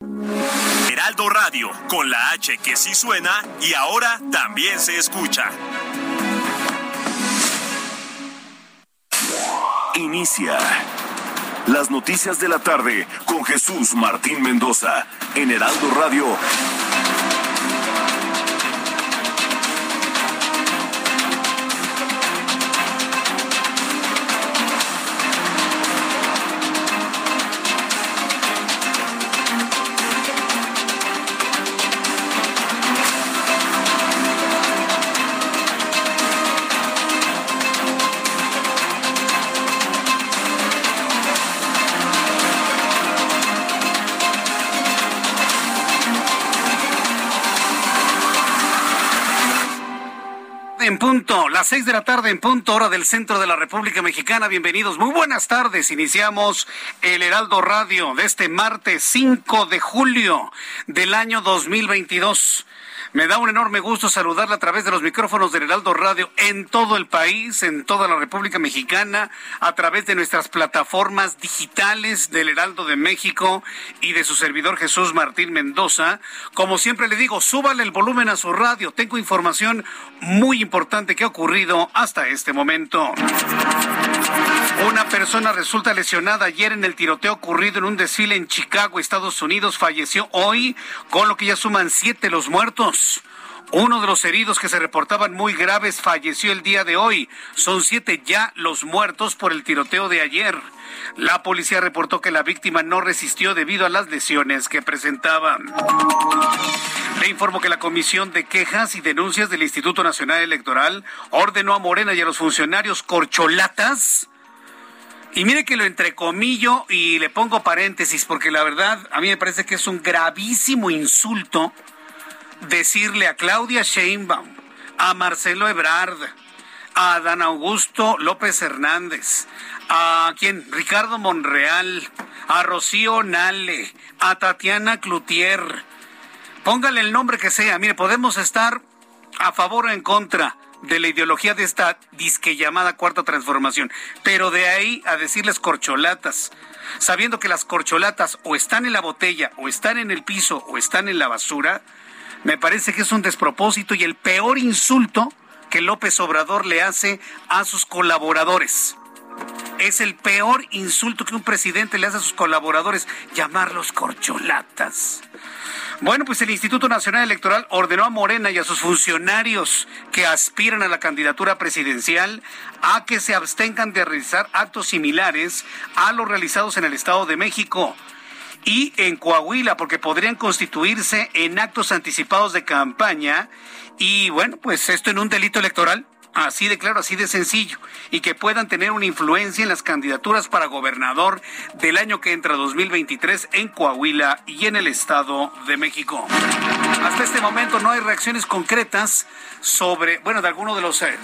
Heraldo Radio, con la H que sí suena y ahora también se escucha. Inicia las noticias de la tarde con Jesús Martín Mendoza en Heraldo Radio. Las seis de la tarde en punto, hora del centro de la República Mexicana. Bienvenidos, muy buenas tardes. Iniciamos el Heraldo Radio de este martes 5 de julio del año 2022. Me da un enorme gusto saludarla a través de los micrófonos del Heraldo Radio en todo el país, en toda la República Mexicana, a través de nuestras plataformas digitales del Heraldo de México y de su servidor Jesús Martín Mendoza. Como siempre le digo, súbale el volumen a su radio. Tengo información muy importante que ha ocurrido hasta este momento. Una persona resulta lesionada ayer en el tiroteo ocurrido en un desfile en Chicago, Estados Unidos. Falleció hoy, con lo que ya suman siete los muertos. Uno de los heridos que se reportaban muy graves falleció el día de hoy. Son siete ya los muertos por el tiroteo de ayer. La policía reportó que la víctima no resistió debido a las lesiones que presentaba. Le informo que la Comisión de Quejas y Denuncias del Instituto Nacional Electoral ordenó a Morena y a los funcionarios corcholatas. Y mire que lo entrecomillo y le pongo paréntesis porque la verdad a mí me parece que es un gravísimo insulto decirle a Claudia Sheinbaum, a Marcelo Ebrard, a Adán Augusto López Hernández, a quien Ricardo Monreal, a Rocío Nale, a Tatiana Cloutier, póngale el nombre que sea, mire, podemos estar a favor o en contra de la ideología de esta disque llamada cuarta transformación, pero de ahí a decirles corcholatas, sabiendo que las corcholatas o están en la botella, o están en el piso, o están en la basura, me parece que es un despropósito y el peor insulto que López Obrador le hace a sus colaboradores. Es el peor insulto que un presidente le hace a sus colaboradores, llamarlos corcholatas. Bueno, pues el Instituto Nacional Electoral ordenó a Morena y a sus funcionarios que aspiran a la candidatura presidencial a que se abstengan de realizar actos similares a los realizados en el Estado de México y en Coahuila, porque podrían constituirse en actos anticipados de campaña y bueno, pues esto en un delito electoral. Así de claro, así de sencillo. Y que puedan tener una influencia en las candidaturas para gobernador del año que entra 2023 en Coahuila y en el Estado de México. Hasta este momento no hay reacciones concretas sobre, bueno, de alguno de los, eh,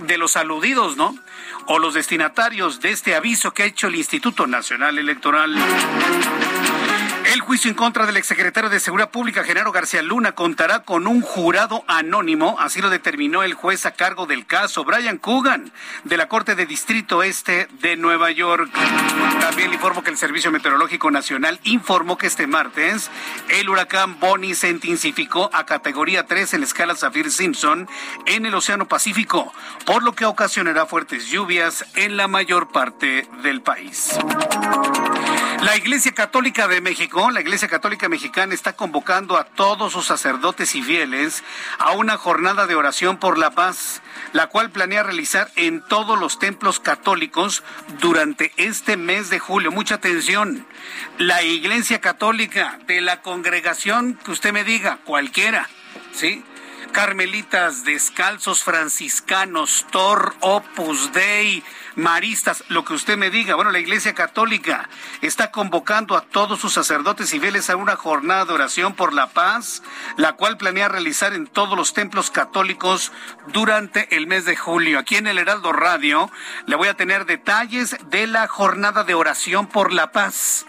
de los aludidos, ¿no? O los destinatarios de este aviso que ha hecho el Instituto Nacional Electoral. El juicio en contra del exsecretario de Seguridad Pública, Genaro García Luna, contará con un jurado anónimo, así lo determinó el juez a cargo del caso, Brian Coogan, de la Corte de Distrito Este de Nueva York. También le informo que el Servicio Meteorológico Nacional informó que este martes el huracán Bonnie se intensificó a categoría 3 en la escala Saffir-Simpson en el Océano Pacífico, por lo que ocasionará fuertes lluvias en la mayor parte del país. La Iglesia Católica de México, la Iglesia Católica Mexicana está convocando a todos sus sacerdotes y fieles a una jornada de oración por la paz, la cual planea realizar en todos los templos católicos durante este mes de julio. Mucha atención. La Iglesia Católica de la congregación que usted me diga, cualquiera, ¿sí? carmelitas descalzos, franciscanos, Tor, Opus Dei, maristas, lo que usted me diga. Bueno, la Iglesia Católica está convocando a todos sus sacerdotes y fieles a una jornada de oración por la paz, la cual planea realizar en todos los templos católicos durante el mes de julio. Aquí en el Heraldo Radio le voy a tener detalles de la jornada de oración por la paz.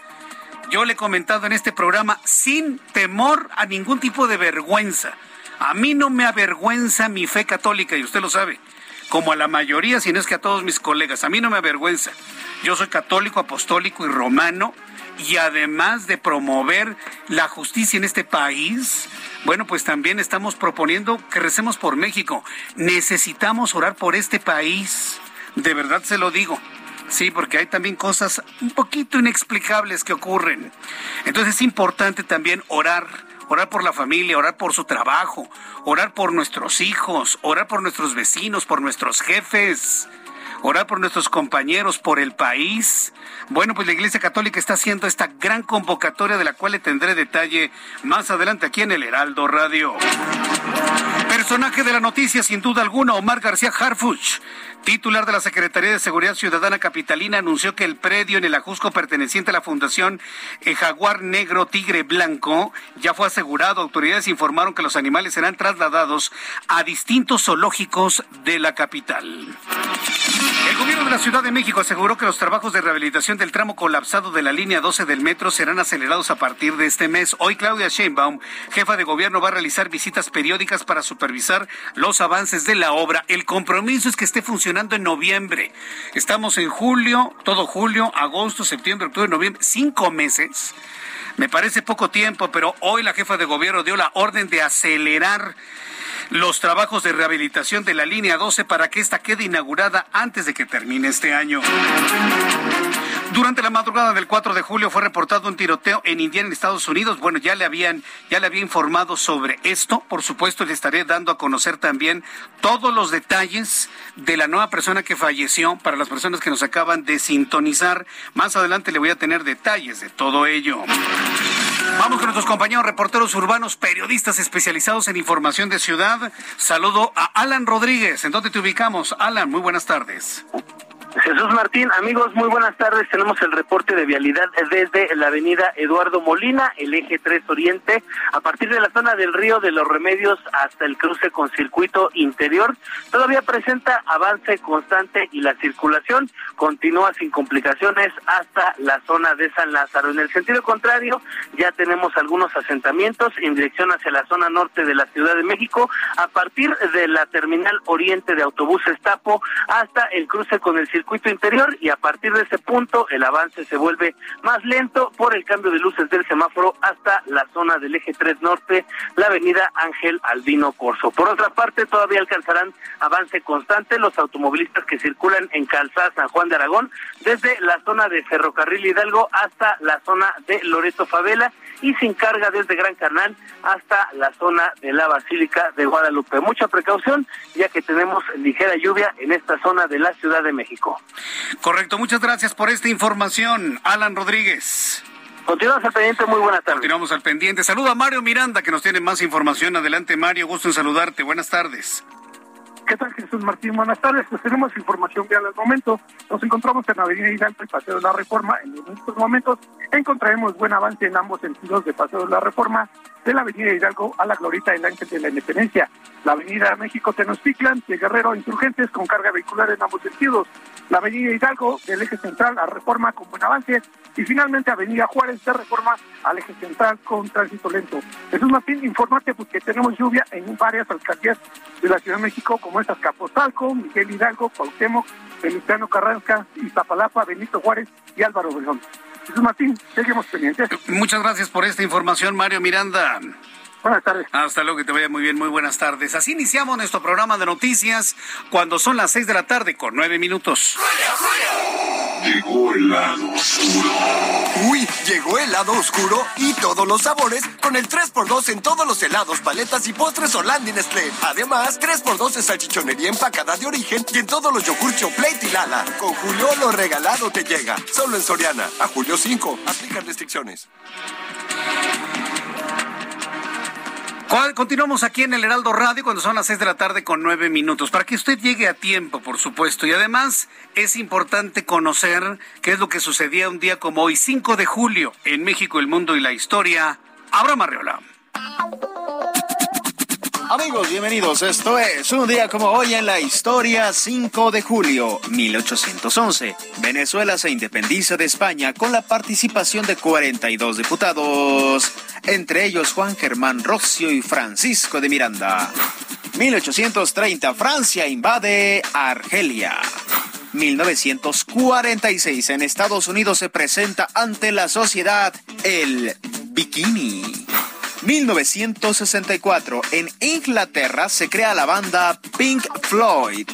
Yo le he comentado en este programa sin temor a ningún tipo de vergüenza. A mí no me avergüenza mi fe católica y usted lo sabe como a la mayoría, si no es que a todos mis colegas. A mí no me avergüenza. Yo soy católico, apostólico y romano y además de promover la justicia en este país, bueno, pues también estamos proponiendo que recemos por México. Necesitamos orar por este país. De verdad se lo digo. Sí, porque hay también cosas un poquito inexplicables que ocurren. Entonces es importante también orar orar por la familia, orar por su trabajo, orar por nuestros hijos, orar por nuestros vecinos, por nuestros jefes, orar por nuestros compañeros, por el país. Bueno, pues la Iglesia Católica está haciendo esta gran convocatoria de la cual le tendré detalle más adelante aquí en el Heraldo Radio. Personaje de la noticia, sin duda alguna, Omar García Harfuch titular de la Secretaría de Seguridad Ciudadana Capitalina, anunció que el predio en el Ajusco perteneciente a la Fundación Jaguar Negro Tigre Blanco ya fue asegurado. Autoridades informaron que los animales serán trasladados a distintos zoológicos de la capital. El gobierno de la Ciudad de México aseguró que los trabajos de rehabilitación del tramo colapsado de la línea 12 del metro serán acelerados a partir de este mes. Hoy Claudia Sheinbaum, jefa de gobierno, va a realizar visitas periódicas para supervisar los avances de la obra. El compromiso es que esté funcionando en noviembre. Estamos en julio, todo julio, agosto, septiembre, octubre, noviembre, cinco meses. Me parece poco tiempo, pero hoy la jefa de gobierno dio la orden de acelerar los trabajos de rehabilitación de la línea 12 para que esta quede inaugurada antes de que termine este año. Durante la madrugada del 4 de julio fue reportado un tiroteo en Indiana, en Estados Unidos. Bueno, ya le habían, ya le había informado sobre esto. Por supuesto, le estaré dando a conocer también todos los detalles de la nueva persona que falleció para las personas que nos acaban de sintonizar. Más adelante le voy a tener detalles de todo ello. Vamos con nuestros compañeros reporteros urbanos, periodistas especializados en información de ciudad. Saludo a Alan Rodríguez. ¿En dónde te ubicamos? Alan, muy buenas tardes. Jesús Martín, amigos, muy buenas tardes. Tenemos el reporte de vialidad desde la avenida Eduardo Molina, el eje 3 Oriente, a partir de la zona del río de los Remedios hasta el cruce con circuito interior. Todavía presenta avance constante y la circulación continúa sin complicaciones hasta la zona de San Lázaro. En el sentido contrario, ya tenemos algunos asentamientos en dirección hacia la zona norte de la Ciudad de México, a partir de la terminal oriente de autobuses Tapo hasta el cruce con el circuito circuito interior y a partir de ese punto el avance se vuelve más lento por el cambio de luces del semáforo hasta la zona del eje 3 norte, la avenida Ángel Albino Corso. Por otra parte, todavía alcanzarán avance constante los automovilistas que circulan en Calzada San Juan de Aragón desde la zona de Ferrocarril Hidalgo hasta la zona de Loreto Favela y sin carga desde Gran Canal hasta la zona de la Basílica de Guadalupe. Mucha precaución ya que tenemos ligera lluvia en esta zona de la Ciudad de México. Correcto, muchas gracias por esta información, Alan Rodríguez. Continuamos al pendiente, muy buenas tardes. Continuamos al pendiente. Saluda a Mario Miranda que nos tiene más información. Adelante Mario, gusto en saludarte. Buenas tardes. ¿Qué tal, Jesús Martín? Buenas tardes. Pues tenemos información que al momento. Nos encontramos en la Avenida Hidalgo y Paseo de la Reforma. En estos momentos encontraremos buen avance en ambos sentidos de Paseo de la Reforma, de la Avenida Hidalgo a la Glorita del Ángel de la Independencia. La Avenida México Tenochtitlan de Guerrero Insurgentes con carga vehicular en ambos sentidos. La Avenida Hidalgo del eje central a Reforma con buen avance. Y finalmente Avenida Juárez de Reforma al eje central con tránsito lento. Jesús Martín, informarte pues, que tenemos lluvia en varias alcaldías de la Ciudad de México como es Azcapotzalco, Miguel Hidalgo, Cuauhtémoc, Feliciano Carranca, Iztapalapa, Benito Juárez y Álvaro Obregón. Martín, seguimos pendientes. Muchas gracias por esta información, Mario Miranda. Buenas tardes. Hasta luego, que te vaya muy bien, muy buenas tardes. Así iniciamos nuestro programa de noticias cuando son las seis de la tarde con nueve minutos. Llegó el lado oscuro. Uy, llegó el lado oscuro y todos los sabores con el 3x2 en todos los helados, paletas y postres Holanda Nestlé. Además, 3x2 en salchichonería empacada de origen y en todos los yogur Plate y Lala. Con Julio lo regalado te llega. Solo en Soriana. A julio 5. Aplican restricciones. Continuamos aquí en el Heraldo Radio cuando son las seis de la tarde con nueve minutos, para que usted llegue a tiempo, por supuesto. Y además es importante conocer qué es lo que sucedía un día como hoy, 5 de julio, en México, el mundo y la historia. Abraham Arreola. Amigos, bienvenidos. Esto es un día como hoy en la historia 5 de julio 1811. Venezuela se independiza de España con la participación de 42 diputados, entre ellos Juan Germán Rocio y Francisco de Miranda. 1830 Francia invade Argelia. 1946 en Estados Unidos se presenta ante la sociedad el bikini. 1964, en Inglaterra se crea la banda Pink Floyd.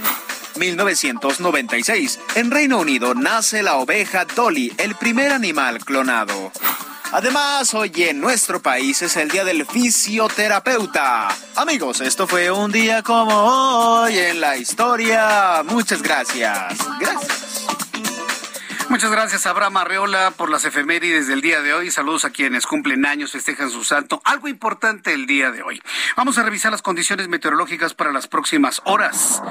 1996, en Reino Unido nace la oveja Dolly, el primer animal clonado. Además, hoy en nuestro país es el Día del Fisioterapeuta. Amigos, esto fue un día como hoy en la historia. Muchas gracias. Gracias. Muchas gracias, Abraham Arreola, por las efemérides del día de hoy. Saludos a quienes cumplen años, festejan su santo. Algo importante el día de hoy. Vamos a revisar las condiciones meteorológicas para las próximas horas.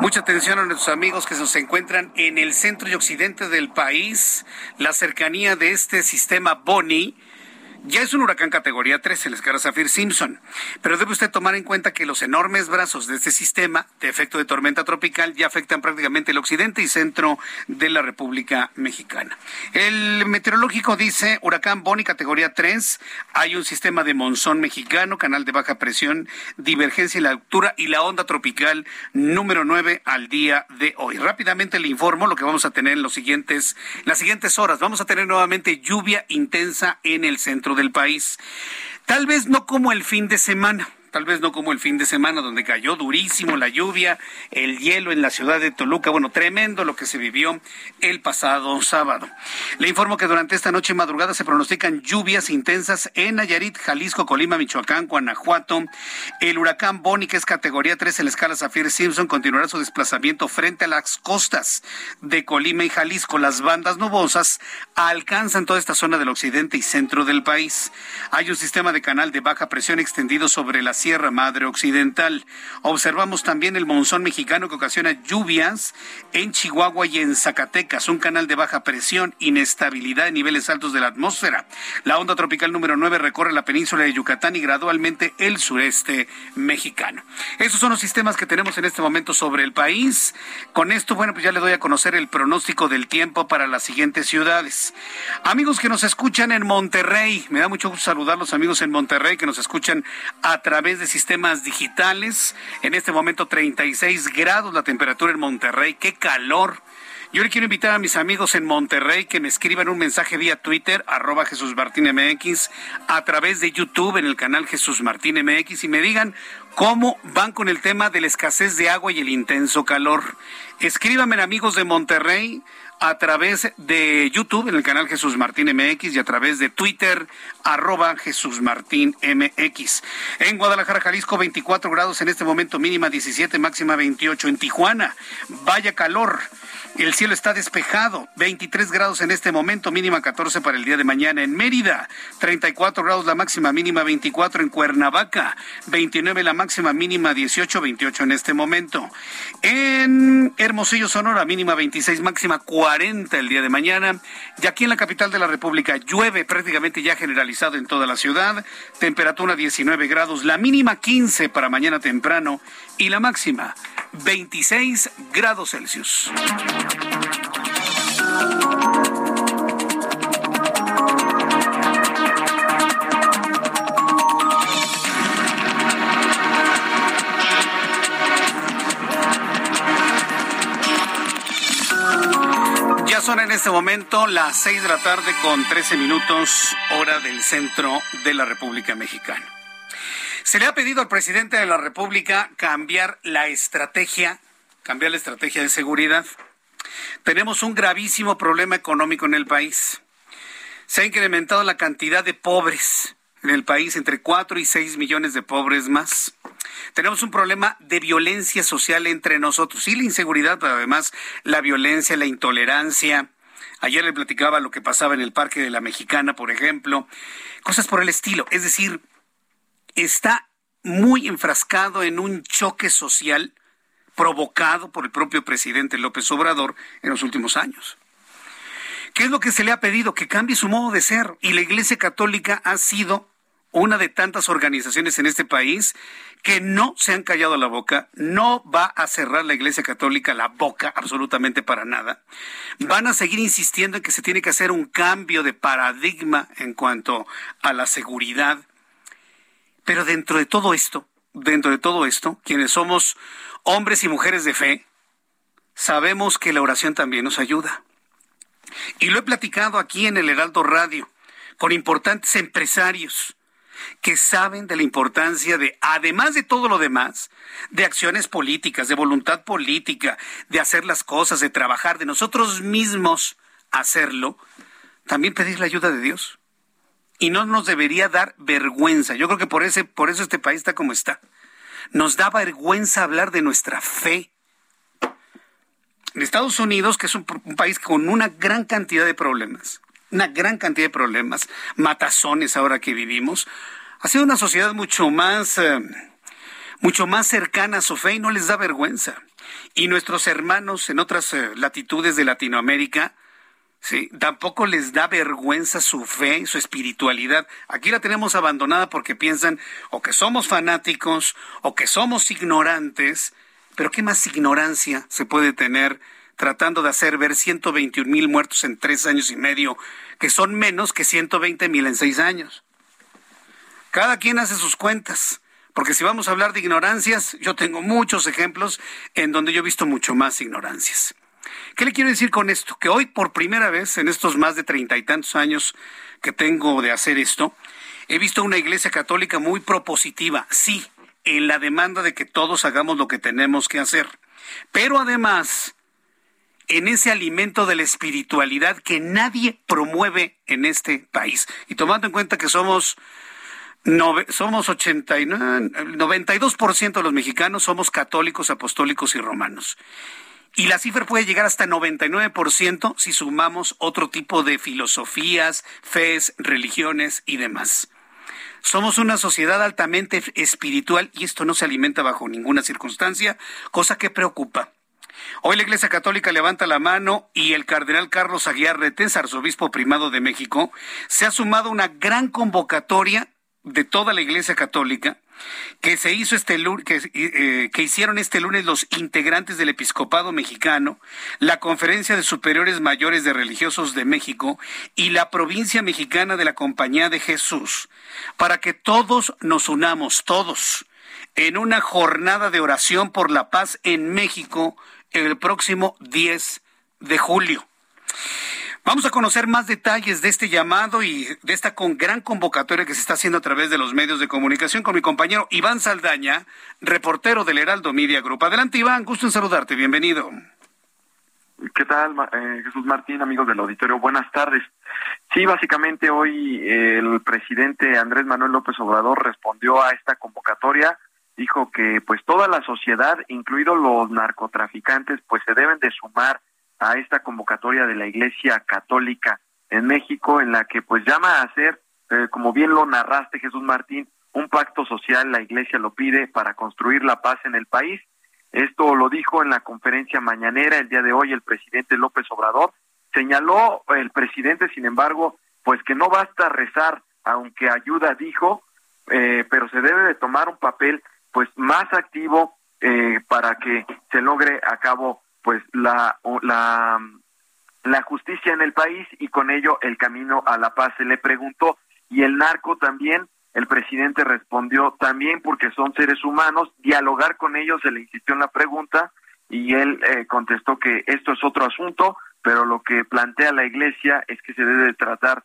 Mucha atención a nuestros amigos que se encuentran en el centro y occidente del país. La cercanía de este sistema Boni ya es un huracán categoría 3, el escara Zafir Simpson, pero debe usted tomar en cuenta que los enormes brazos de este sistema de efecto de tormenta tropical ya afectan prácticamente el occidente y centro de la República Mexicana. El meteorológico dice huracán Boni categoría 3, hay un sistema de monzón mexicano, canal de baja presión, divergencia en la altura y la onda tropical número 9 al día de hoy. Rápidamente le informo lo que vamos a tener en los siguientes, las siguientes horas. Vamos a tener nuevamente lluvia intensa en el centro del país. Tal vez no como el fin de semana tal vez no como el fin de semana donde cayó durísimo la lluvia, el hielo en la ciudad de Toluca, bueno, tremendo lo que se vivió el pasado sábado. Le informo que durante esta noche y madrugada se pronostican lluvias intensas en Nayarit, Jalisco, Colima, Michoacán, Guanajuato. El huracán Bonnie, que es categoría 3 en la escala Zafir Simpson, continuará su desplazamiento frente a las costas de Colima y Jalisco. Las bandas nubosas alcanzan toda esta zona del occidente y centro del país. Hay un sistema de canal de baja presión extendido sobre las Sierra Madre Occidental. Observamos también el monzón mexicano que ocasiona lluvias en Chihuahua y en Zacatecas, un canal de baja presión, inestabilidad en niveles altos de la atmósfera. La onda tropical número 9 recorre la península de Yucatán y gradualmente el sureste mexicano. Esos son los sistemas que tenemos en este momento sobre el país. Con esto, bueno, pues ya le doy a conocer el pronóstico del tiempo para las siguientes ciudades. Amigos que nos escuchan en Monterrey, me da mucho gusto saludar a los amigos en Monterrey que nos escuchan a través de sistemas digitales. En este momento 36 grados la temperatura en Monterrey. ¡Qué calor! Yo le quiero invitar a mis amigos en Monterrey que me escriban un mensaje vía Twitter, arroba Jesús Martín MX, a través de YouTube en el canal Jesús Martín MX y me digan cómo van con el tema de la escasez de agua y el intenso calor. Escríbanme amigos de Monterrey a través de YouTube en el canal Jesús Martín MX y a través de Twitter arroba Jesús Martín MX. En Guadalajara, Jalisco, 24 grados en este momento, mínima 17, máxima 28. En Tijuana, vaya calor. El cielo está despejado, 23 grados en este momento, mínima 14 para el día de mañana. En Mérida, 34 grados la máxima, mínima 24 en Cuernavaca, 29 la máxima, mínima 18, 28 en este momento. En Hermosillo, Sonora, mínima 26, máxima 40 el día de mañana. Y aquí en la capital de la República llueve prácticamente ya generalizado en toda la ciudad, temperatura 19 grados, la mínima 15 para mañana temprano y la máxima 26 grados Celsius. Son en este momento las 6 de la tarde con 13 minutos hora del centro de la República Mexicana. Se le ha pedido al presidente de la República cambiar la estrategia, cambiar la estrategia de seguridad. Tenemos un gravísimo problema económico en el país. Se ha incrementado la cantidad de pobres en el país, entre 4 y 6 millones de pobres más. Tenemos un problema de violencia social entre nosotros. y la inseguridad, pero además la violencia, la intolerancia. Ayer le platicaba lo que pasaba en el Parque de la Mexicana, por ejemplo. Cosas por el estilo. Es decir, está muy enfrascado en un choque social provocado por el propio presidente López Obrador en los últimos años. ¿Qué es lo que se le ha pedido? Que cambie su modo de ser. Y la Iglesia Católica ha sido una de tantas organizaciones en este país que no se han callado la boca, no va a cerrar la Iglesia Católica la boca absolutamente para nada. Van a seguir insistiendo en que se tiene que hacer un cambio de paradigma en cuanto a la seguridad. Pero dentro de todo esto, dentro de todo esto, quienes somos hombres y mujeres de fe, sabemos que la oración también nos ayuda. Y lo he platicado aquí en el Heraldo Radio con importantes empresarios que saben de la importancia de, además de todo lo demás, de acciones políticas, de voluntad política, de hacer las cosas, de trabajar, de nosotros mismos hacerlo, también pedir la ayuda de Dios. Y no nos debería dar vergüenza. Yo creo que por, ese, por eso este país está como está. Nos da vergüenza hablar de nuestra fe. En Estados Unidos, que es un país con una gran cantidad de problemas, una gran cantidad de problemas, matazones ahora que vivimos. Ha sido una sociedad mucho más, eh, mucho más cercana a su fe y no les da vergüenza. Y nuestros hermanos en otras eh, latitudes de Latinoamérica, Sí, tampoco les da vergüenza su fe, su espiritualidad. Aquí la tenemos abandonada porque piensan o que somos fanáticos o que somos ignorantes. Pero ¿qué más ignorancia se puede tener tratando de hacer ver 121 mil muertos en tres años y medio, que son menos que 120 mil en seis años. Cada quien hace sus cuentas, porque si vamos a hablar de ignorancias, yo tengo muchos ejemplos en donde yo he visto mucho más ignorancias. ¿Qué le quiero decir con esto? Que hoy por primera vez, en estos más de treinta y tantos años que tengo de hacer esto, he visto una iglesia católica muy propositiva, sí, en la demanda de que todos hagamos lo que tenemos que hacer. Pero además, en ese alimento de la espiritualidad que nadie promueve en este país. Y tomando en cuenta que somos somos 89, 92% de los mexicanos somos católicos, apostólicos y romanos. Y la cifra puede llegar hasta 99% si sumamos otro tipo de filosofías, fes, religiones y demás. Somos una sociedad altamente espiritual y esto no se alimenta bajo ninguna circunstancia, cosa que preocupa. Hoy la Iglesia Católica levanta la mano y el cardenal Carlos Aguiar Retés, arzobispo primado de México, se ha sumado a una gran convocatoria de toda la Iglesia Católica que se hizo este que, eh, que hicieron este lunes los integrantes del episcopado mexicano, la Conferencia de Superiores Mayores de Religiosos de México y la provincia mexicana de la Compañía de Jesús, para que todos nos unamos, todos, en una jornada de oración por la paz en México el próximo 10 de julio. Vamos a conocer más detalles de este llamado y de esta con gran convocatoria que se está haciendo a través de los medios de comunicación con mi compañero Iván Saldaña, reportero del Heraldo Media Group. Adelante, Iván, gusto en saludarte, bienvenido. ¿Qué tal, eh, Jesús Martín, amigos del auditorio? Buenas tardes. Sí, básicamente hoy el presidente Andrés Manuel López Obrador respondió a esta convocatoria dijo que pues toda la sociedad, incluidos los narcotraficantes, pues se deben de sumar a esta convocatoria de la Iglesia Católica en México, en la que pues llama a hacer, eh, como bien lo narraste Jesús Martín, un pacto social, la Iglesia lo pide para construir la paz en el país. Esto lo dijo en la conferencia mañanera el día de hoy el presidente López Obrador. Señaló el presidente, sin embargo, pues que no basta rezar, aunque ayuda, dijo, eh, pero se debe de tomar un papel pues más activo eh, para que se logre a cabo pues la, la la justicia en el país y con ello el camino a la paz. Se le preguntó y el narco también, el presidente respondió también porque son seres humanos, dialogar con ellos se le insistió en la pregunta y él eh, contestó que esto es otro asunto, pero lo que plantea la iglesia es que se debe tratar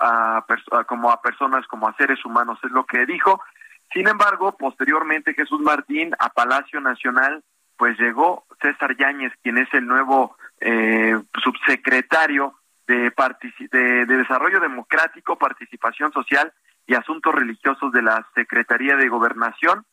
a, como a personas, como a seres humanos, es lo que dijo. Sin embargo, posteriormente Jesús Martín a Palacio Nacional, pues llegó César Yáñez, quien es el nuevo eh, subsecretario de, de, de Desarrollo Democrático, Participación Social y Asuntos Religiosos de la Secretaría de Gobernación.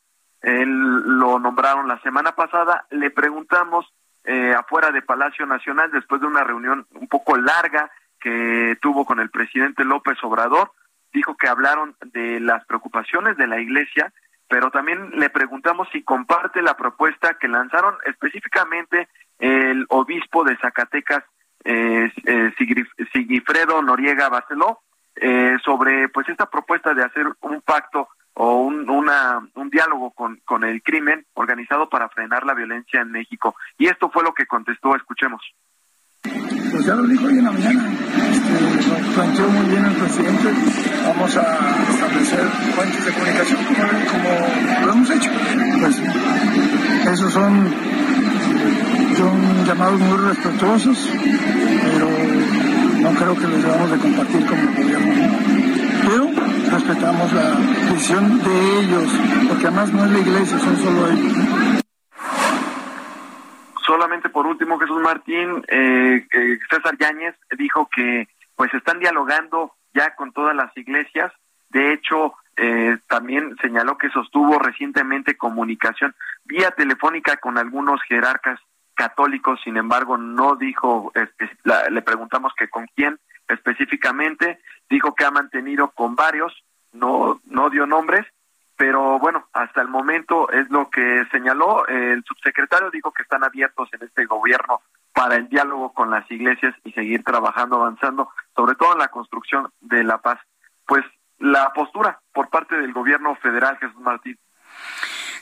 Él lo nombraron la semana pasada. Le preguntamos eh, afuera de Palacio Nacional, después de una reunión un poco larga que tuvo con el presidente López Obrador, dijo que hablaron de las preocupaciones de la iglesia pero también le preguntamos si comparte la propuesta que lanzaron específicamente el obispo de Zacatecas, eh, eh Sigifredo Noriega Barceló, eh, sobre pues esta propuesta de hacer un pacto o un, un diálogo con, con el crimen organizado para frenar la violencia en México. Y esto fue lo que contestó, escuchemos. Pues ya lo dijo hoy en la mañana, planteó muy bien el presidente, vamos a establecer fuentes de comunicación como, lo hemos hecho. Pues esos son, llamados muy respetuosos, pero no creo que los debamos de compartir como gobierno. Pero respetamos la decisión de ellos, porque además no es la iglesia, son solo ellos. Solamente por último, Jesús Martín, eh, César Yáñez dijo que pues están dialogando ya con todas las iglesias. De hecho, eh, también señaló que sostuvo recientemente comunicación vía telefónica con algunos jerarcas católicos, sin embargo, no dijo, este, le preguntamos que con quién específicamente, dijo que ha mantenido con varios, no, no dio nombres, pero bueno, hasta el momento es lo que señaló. El subsecretario dijo que están abiertos en este gobierno para el diálogo con las iglesias y seguir trabajando, avanzando, sobre todo en la construcción de la paz. Pues la postura por parte del gobierno federal, Jesús Martín.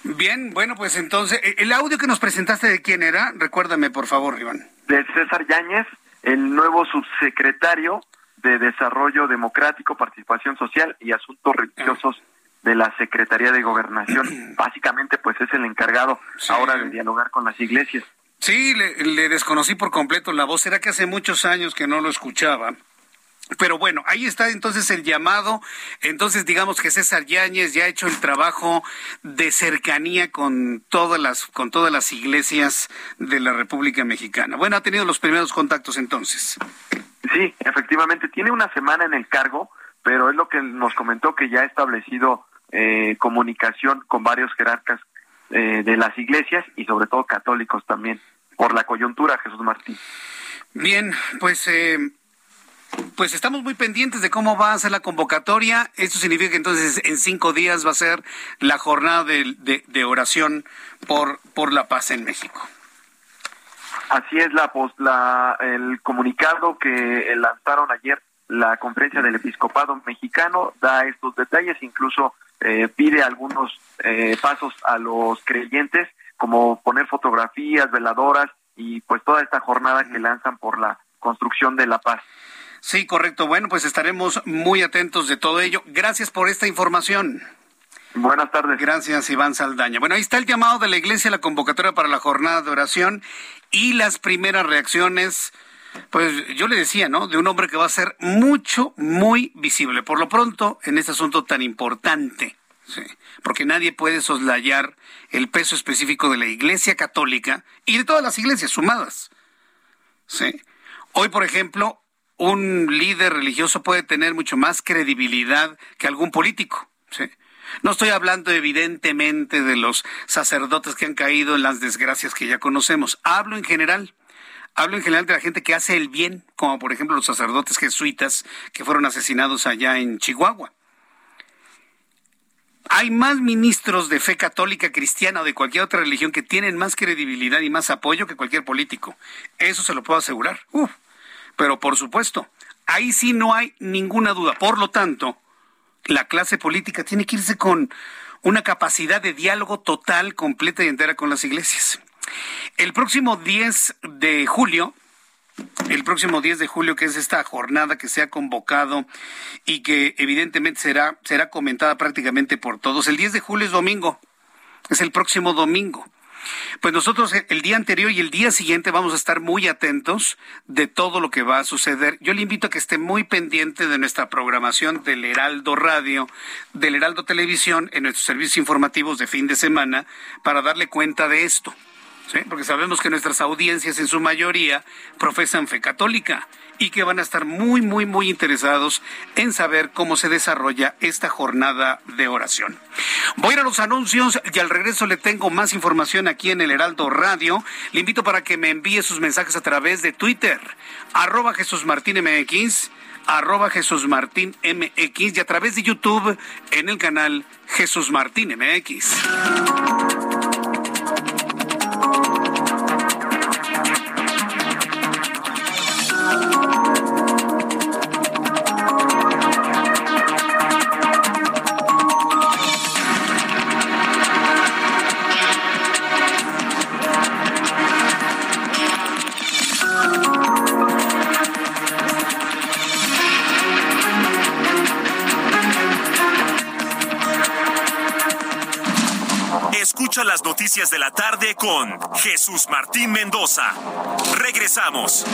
Bien, bueno, pues entonces, ¿el audio que nos presentaste de quién era? Recuérdame, por favor, Iván. De César Yáñez, el nuevo subsecretario de Desarrollo Democrático, Participación Social y Asuntos Religiosos de la Secretaría de Gobernación. Básicamente, pues es el encargado ahora de dialogar con las iglesias. Sí, le, desconocí por completo la voz. Era que hace muchos años que no lo escuchaba. Pero bueno, ahí está entonces el llamado. Entonces, digamos que César Yáñez ya ha hecho el trabajo de cercanía con todas las, con todas las iglesias de la República Mexicana. Bueno, ha tenido los primeros contactos entonces. Sí, efectivamente, tiene una semana en el cargo, pero es lo que nos comentó que ya ha establecido eh, comunicación con varios jerarcas eh, de las iglesias y sobre todo católicos también, por la coyuntura, Jesús Martín. Bien, pues... Eh, pues estamos muy pendientes de cómo va a ser la convocatoria. Esto significa que entonces en cinco días va a ser la jornada de, de oración por, por la paz en México. Así es la, la el comunicado que lanzaron ayer la conferencia del episcopado mexicano da estos detalles, incluso eh, pide algunos eh, pasos a los creyentes, como poner fotografías, veladoras y pues toda esta jornada que lanzan por la construcción de la paz. Sí, correcto. Bueno, pues estaremos muy atentos de todo ello. Gracias por esta información. Buenas tardes. Gracias, Iván Saldaña. Bueno, ahí está el llamado de la Iglesia, la convocatoria para la jornada de oración y las primeras reacciones. Pues yo le decía, ¿no? De un hombre que va a ser mucho, muy visible. Por lo pronto, en este asunto tan importante. Sí, porque nadie puede soslayar el peso específico de la Iglesia Católica y de todas las iglesias sumadas. Sí. Hoy, por ejemplo, un líder religioso puede tener mucho más credibilidad que algún político. No estoy hablando evidentemente de los sacerdotes que han caído en las desgracias que ya conocemos. Hablo en general. Hablo en general de la gente que hace el bien, como por ejemplo los sacerdotes jesuitas que fueron asesinados allá en Chihuahua. Hay más ministros de fe católica, cristiana o de cualquier otra religión que tienen más credibilidad y más apoyo que cualquier político. Eso se lo puedo asegurar. pero por supuesto, ahí sí no hay ninguna duda. Por lo tanto, la clase política tiene que irse con una capacidad de diálogo total, completa y entera con las iglesias. El próximo 10 de julio, el próximo 10 de julio, que es esta jornada que se ha convocado y que evidentemente será, será comentada prácticamente por todos. El 10 de julio es domingo, es el próximo domingo. Pues nosotros eh, el día anterior y el día siguiente vamos a estar muy atentos de todo lo que va a suceder. Yo le invito a que esté muy pendiente de nuestra programación del Heraldo Radio, del Heraldo Televisión, en nuestros servicios informativos de fin de semana, para darle cuenta de esto. Porque sabemos que nuestras audiencias en su mayoría profesan fe católica y que van a estar muy, muy, muy interesados en saber cómo se desarrolla esta jornada de oración. Voy a ir a los anuncios y al regreso le tengo más información aquí en el Heraldo Radio. Le invito para que me envíe sus mensajes a través de Twitter, arroba Jesús Martín MX, arroba Jesús Martín MX y a través de YouTube en el canal Jesús Martín MX. Noticias de la tarde con Jesús Martín Mendoza. Regresamos.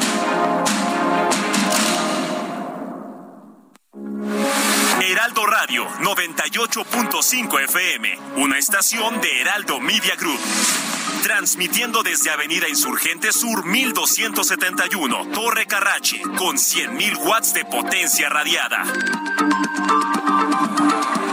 Heraldo Radio 98.5 FM, una estación de Heraldo Media Group. Transmitiendo desde Avenida Insurgente Sur 1271, Torre Carrachi, con 100.000 watts de potencia radiada.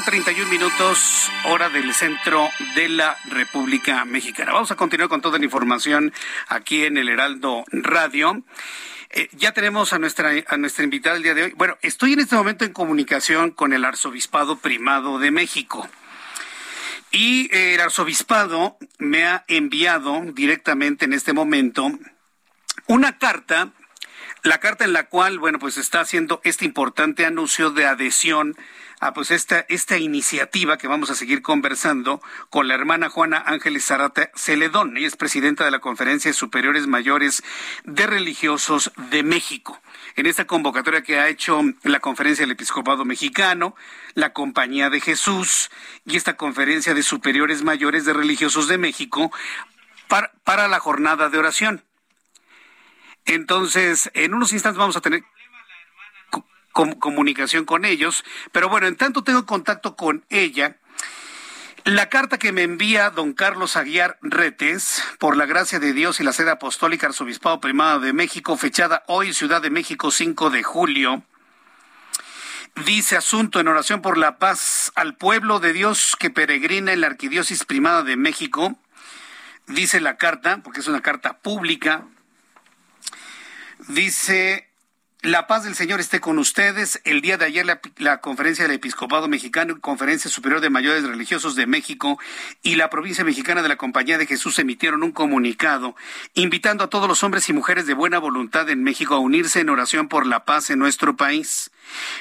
Con 31 minutos, hora del centro de la República Mexicana. Vamos a continuar con toda la información aquí en el Heraldo Radio. Eh, ya tenemos a nuestra, a nuestra invitada el día de hoy. Bueno, estoy en este momento en comunicación con el Arzobispado Primado de México. Y el Arzobispado me ha enviado directamente en este momento una carta la carta en la cual, bueno, pues está haciendo este importante anuncio de adhesión a pues esta, esta iniciativa que vamos a seguir conversando con la hermana Juana Ángeles Zarata Celedón. Ella es presidenta de la Conferencia de Superiores Mayores de Religiosos de México. En esta convocatoria que ha hecho la Conferencia del Episcopado Mexicano, la Compañía de Jesús y esta Conferencia de Superiores Mayores de Religiosos de México para, para la jornada de oración. Entonces, en unos instantes vamos a tener comunicación con ellos, pero bueno, en tanto tengo contacto con ella. La carta que me envía don Carlos Aguiar Retes, por la gracia de Dios y la sede apostólica Arzobispado Primado de México, fechada hoy Ciudad de México 5 de julio, dice asunto en oración por la paz al pueblo de Dios que peregrina en la Arquidiócesis Primada de México. Dice la carta, porque es una carta pública, Dice, La paz del Señor esté con ustedes. El día de ayer la, Conferencia del Episcopado Mexicano, Conferencia Superior de Mayores Religiosos de México y la Provincia Mexicana de la Compañía de Jesús emitieron un comunicado invitando a todos los hombres y mujeres de buena voluntad en México a unirse en oración por la paz en nuestro país.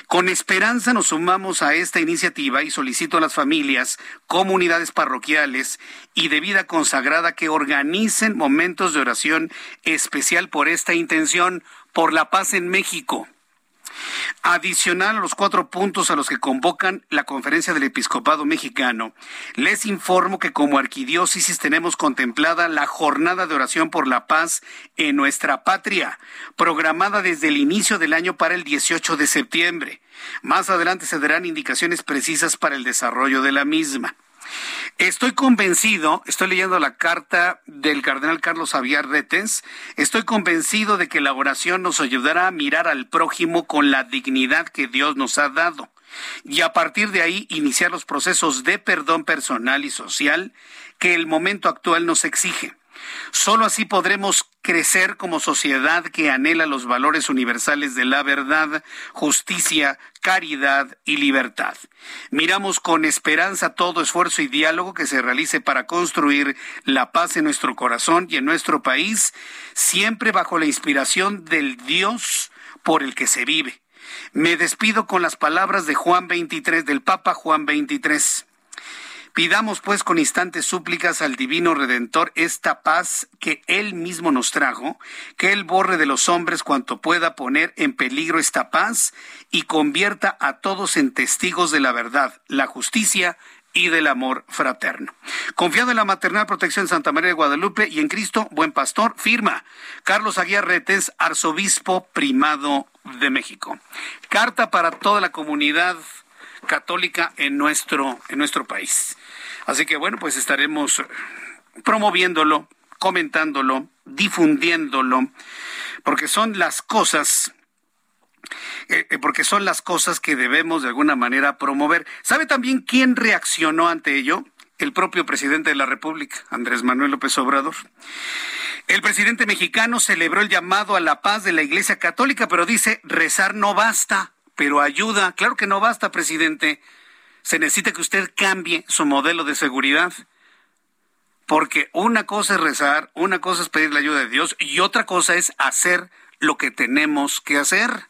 Con esperanza nos sumamos a esta iniciativa y solicito a las familias, comunidades parroquiales y de vida consagrada que organicen momentos de oración especial por esta intención por la paz en México. Adicional a los cuatro puntos a los que convocan la Conferencia del Episcopado Mexicano, les informo que como arquidiócesis tenemos contemplada la jornada de oración por la paz en nuestra patria, programada desde el inicio del año para el 18 de septiembre. Más adelante se darán indicaciones precisas para el desarrollo de la misma. Estoy convencido, estoy leyendo la carta del cardenal Carlos Javier Retens, estoy convencido de que la oración nos ayudará a mirar al prójimo con la dignidad que Dios nos ha dado y a partir de ahí iniciar los procesos de perdón personal y social que el momento actual nos exige. Solo así podremos crecer como sociedad que anhela los valores universales de la verdad, justicia, caridad y libertad. Miramos con esperanza todo esfuerzo y diálogo que se realice para construir la paz en nuestro corazón y en nuestro país, siempre bajo la inspiración del Dios por el que se vive. Me despido con las palabras de Juan 23, del Papa Juan 23. Pidamos pues con instantes súplicas al Divino Redentor esta paz que Él mismo nos trajo, que Él borre de los hombres cuanto pueda poner en peligro esta paz y convierta a todos en testigos de la verdad, la justicia y del amor fraterno. Confiado en la maternal protección de Santa María de Guadalupe y en Cristo, buen pastor, firma Carlos Aguiar Retes, arzobispo primado de México. Carta para toda la comunidad católica en nuestro, en nuestro país. Así que bueno, pues estaremos promoviéndolo, comentándolo, difundiéndolo, porque son las cosas eh, eh, porque son las cosas que debemos de alguna manera promover. ¿Sabe también quién reaccionó ante ello? El propio presidente de la República, Andrés Manuel López Obrador. El presidente mexicano celebró el llamado a la paz de la Iglesia Católica, pero dice, rezar no basta pero ayuda. Claro que no basta, presidente. Se necesita que usted cambie su modelo de seguridad. Porque una cosa es rezar, una cosa es pedir la ayuda de Dios y otra cosa es hacer lo que tenemos que hacer.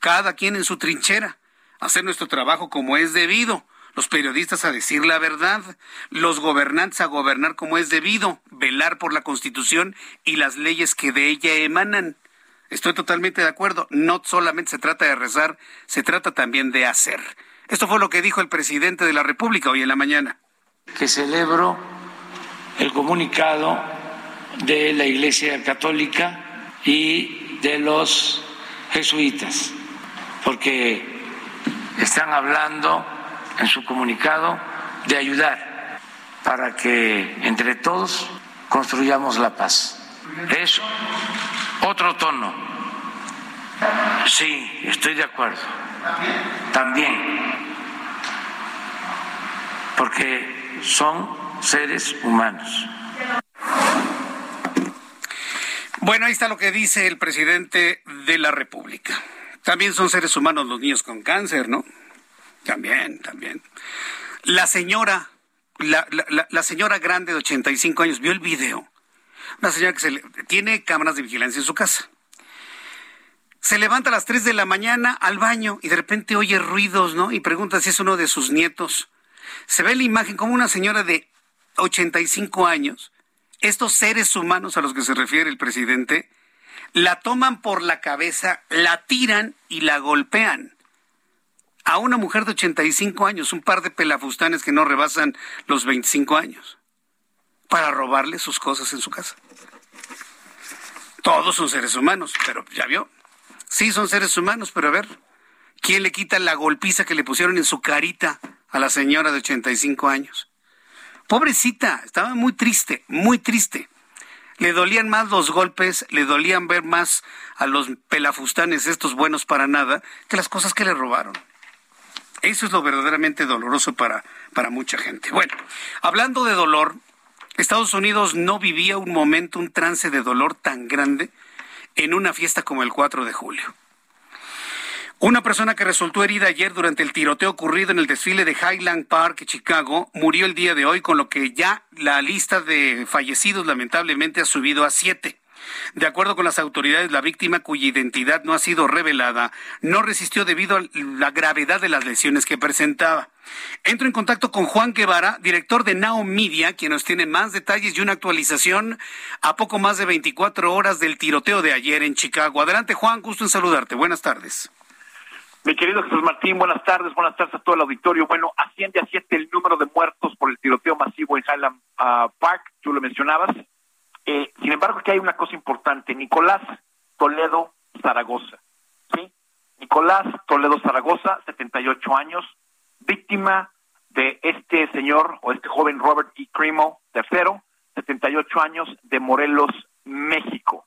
Cada quien en su trinchera. Hacer nuestro trabajo como es debido. Los periodistas a decir la verdad. Los gobernantes a gobernar como es debido. Velar por la Constitución y las leyes que de ella emanan. Estoy totalmente de acuerdo. No solamente se trata de rezar, se trata también de hacer. Esto fue lo que dijo el presidente de la República hoy en la mañana. Que celebro el comunicado de la Iglesia Católica y de los jesuitas, porque están hablando en su comunicado de ayudar para que entre todos construyamos la paz. Es otro tono. Sí, estoy de acuerdo. También. Porque son seres humanos. Bueno, ahí está lo que dice el presidente de la República. También son seres humanos los niños con cáncer, ¿no? También, también. La señora, la, la, la señora grande de 85 años, vio el video una señora que se tiene cámaras de vigilancia en su casa. Se levanta a las 3 de la mañana al baño y de repente oye ruidos, ¿no? Y pregunta si es uno de sus nietos. Se ve la imagen como una señora de 85 años, estos seres humanos a los que se refiere el presidente, la toman por la cabeza, la tiran y la golpean. A una mujer de 85 años, un par de pelafustanes que no rebasan los 25 años para robarle sus cosas en su casa. Todos son seres humanos, pero ya vio. Sí, son seres humanos, pero a ver, ¿quién le quita la golpiza que le pusieron en su carita a la señora de 85 años? Pobrecita, estaba muy triste, muy triste. Le dolían más los golpes, le dolían ver más a los pelafustanes estos buenos para nada que las cosas que le robaron. Eso es lo verdaderamente doloroso para, para mucha gente. Bueno, hablando de dolor, Estados Unidos no vivía un momento, un trance de dolor tan grande en una fiesta como el 4 de julio. Una persona que resultó herida ayer durante el tiroteo ocurrido en el desfile de Highland Park, Chicago, murió el día de hoy, con lo que ya la lista de fallecidos lamentablemente ha subido a siete. De acuerdo con las autoridades, la víctima, cuya identidad no ha sido revelada, no resistió debido a la gravedad de las lesiones que presentaba. Entro en contacto con Juan Guevara, director de Now Media, quien nos tiene más detalles y una actualización a poco más de 24 horas del tiroteo de ayer en Chicago. Adelante, Juan, gusto en saludarte. Buenas tardes. Mi querido Jesús Martín, buenas tardes, buenas tardes a todo el auditorio. Bueno, asciende a siete el número de muertos por el tiroteo masivo en Highland ah, Park, tú lo mencionabas. Eh, sin embargo, aquí hay una cosa importante. Nicolás Toledo Zaragoza. ¿sí? Nicolás Toledo Zaragoza, 78 años, víctima de este señor o este joven Robert E. Crimo III, 78 años, de Morelos, México.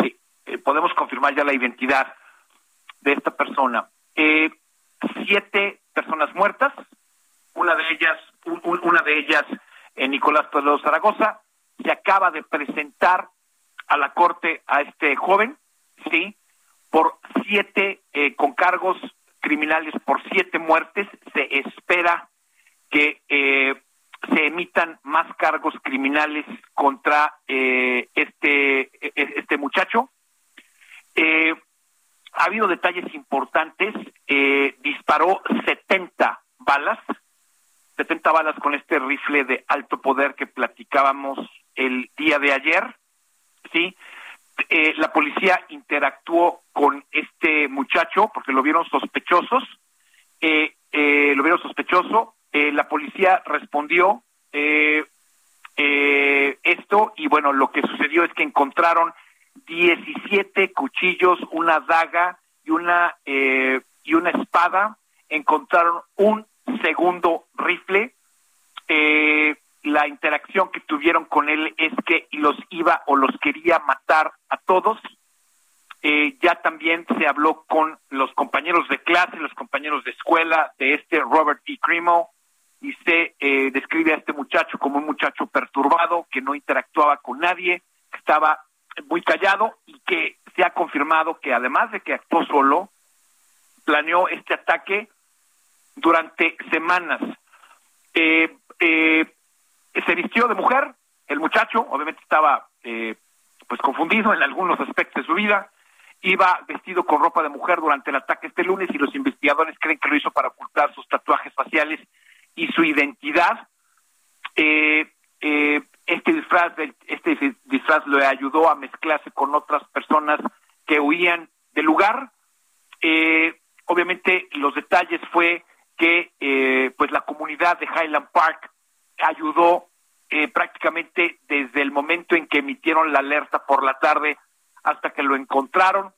Sí, eh, podemos confirmar ya la identidad de esta persona. Eh, siete personas muertas, una de ellas, una de ellas, Nicolás Toledo Zaragoza, se acaba de presentar a la corte a este joven, sí, por siete, eh, con cargos criminales por siete muertes. Se espera que eh, se emitan más cargos criminales contra eh, este, e, este muchacho. ha habido detalles importantes. disparó 70 balas, 70 balas con este rifle de alto poder que platicábamos el día de ayer, ¿sí? Eh, la policía interactuó con este muchacho porque lo vieron sospechosos, eh, eh, lo vieron sospechoso, la policía respondió esto y bueno, lo que sucedió es que encontraron 17 cuchillos, una daga y una, y una espada, encontraron un segundo rifle, eh, la interacción que tuvieron con él es que los iba o los quería matar a todos. Eh, ya también se habló con los compañeros de clase, los compañeros de escuela de este Robert E. Crimo, y se eh, describe a este muchacho como un muchacho perturbado, que no interactuaba con nadie, estaba muy callado y que se ha confirmado que además de que actuó solo, planeó este ataque durante semanas. Eh, eh, se vistió de mujer, el muchacho obviamente estaba eh, pues confundido en algunos aspectos de su vida, iba vestido con ropa de mujer durante el ataque este lunes y los investigadores creen que lo hizo para ocultar sus tatuajes faciales y su identidad. Eh, este disfraz este disfraz le ayudó a mezclarse con otras personas que huían del lugar. obviamente los detalles fue que pues la comunidad de Highland Park ayudó eh, prácticamente desde el momento en que emitieron la alerta por la tarde hasta que lo encontraron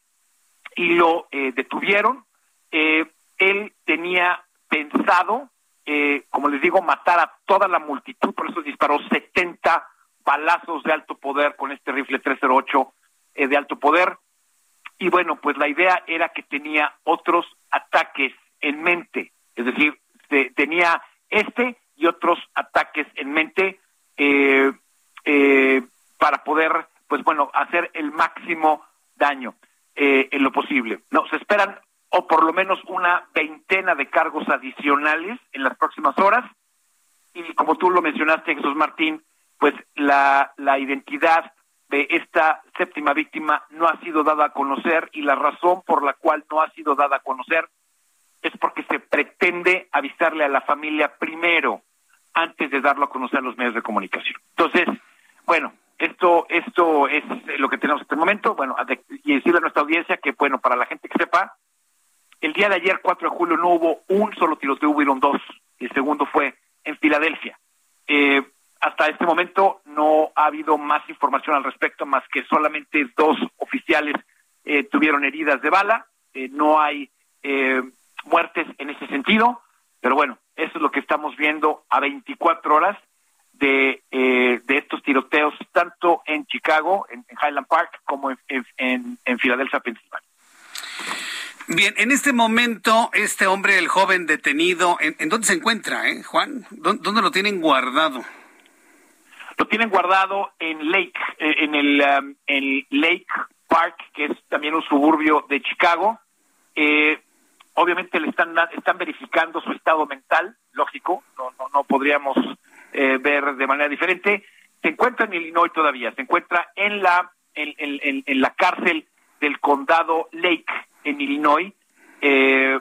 y lo eh, detuvieron. Eh, él tenía pensado, como les digo, matar a toda la multitud, por eso disparó 70 balazos de alto poder con este rifle 308 de alto poder. Y bueno, pues la idea era que tenía otros ataques en mente, es decir, tenía este y otros ataques en mente eh, eh, para poder, pues bueno, hacer el máximo daño eh, en lo posible. No, se esperan o por lo menos una veintena de cargos adicionales en las próximas horas. Y como tú lo mencionaste, Jesús Martín, pues la identidad de esta séptima víctima no ha sido dada a conocer y la razón por la cual no ha sido dada a conocer es porque se pretende avisarle a la familia primero antes de darlo a conocer a los medios de comunicación. Entonces, bueno, esto esto es lo que tenemos hasta el momento. Bueno, y decirle a nuestra audiencia que, bueno, para la gente que sepa, el día de ayer, 4 de julio, no hubo un solo tiroteo, hubieron dos. El segundo fue en Filadelfia. Eh, hasta este momento no ha habido más información al respecto, más que solamente dos oficiales eh, tuvieron heridas de bala. Eh, no hay muertes en ese sentido, pero bueno, eso es lo que estamos viendo a 24 horas de, eh, de estos tiroteos, tanto en Chicago, en, Highland Park, como en, en, en Filadelfia, Pensilvania. Bien, en este momento, este hombre, el joven detenido, ¿en, dónde se encuentra, eh, Juan? ¿Dónde, lo tienen guardado? Lo tienen guardado en Lake, eh, en el, um, Lake Park, que es también un suburbio de Chicago. Eh, obviamente le están, verificando su estado mental, lógico, no, no, no podríamos eh, ver de manera diferente. Se encuentra en Illinois todavía, se encuentra en la, en, en, en la cárcel del condado Lake en Illinois. Eh,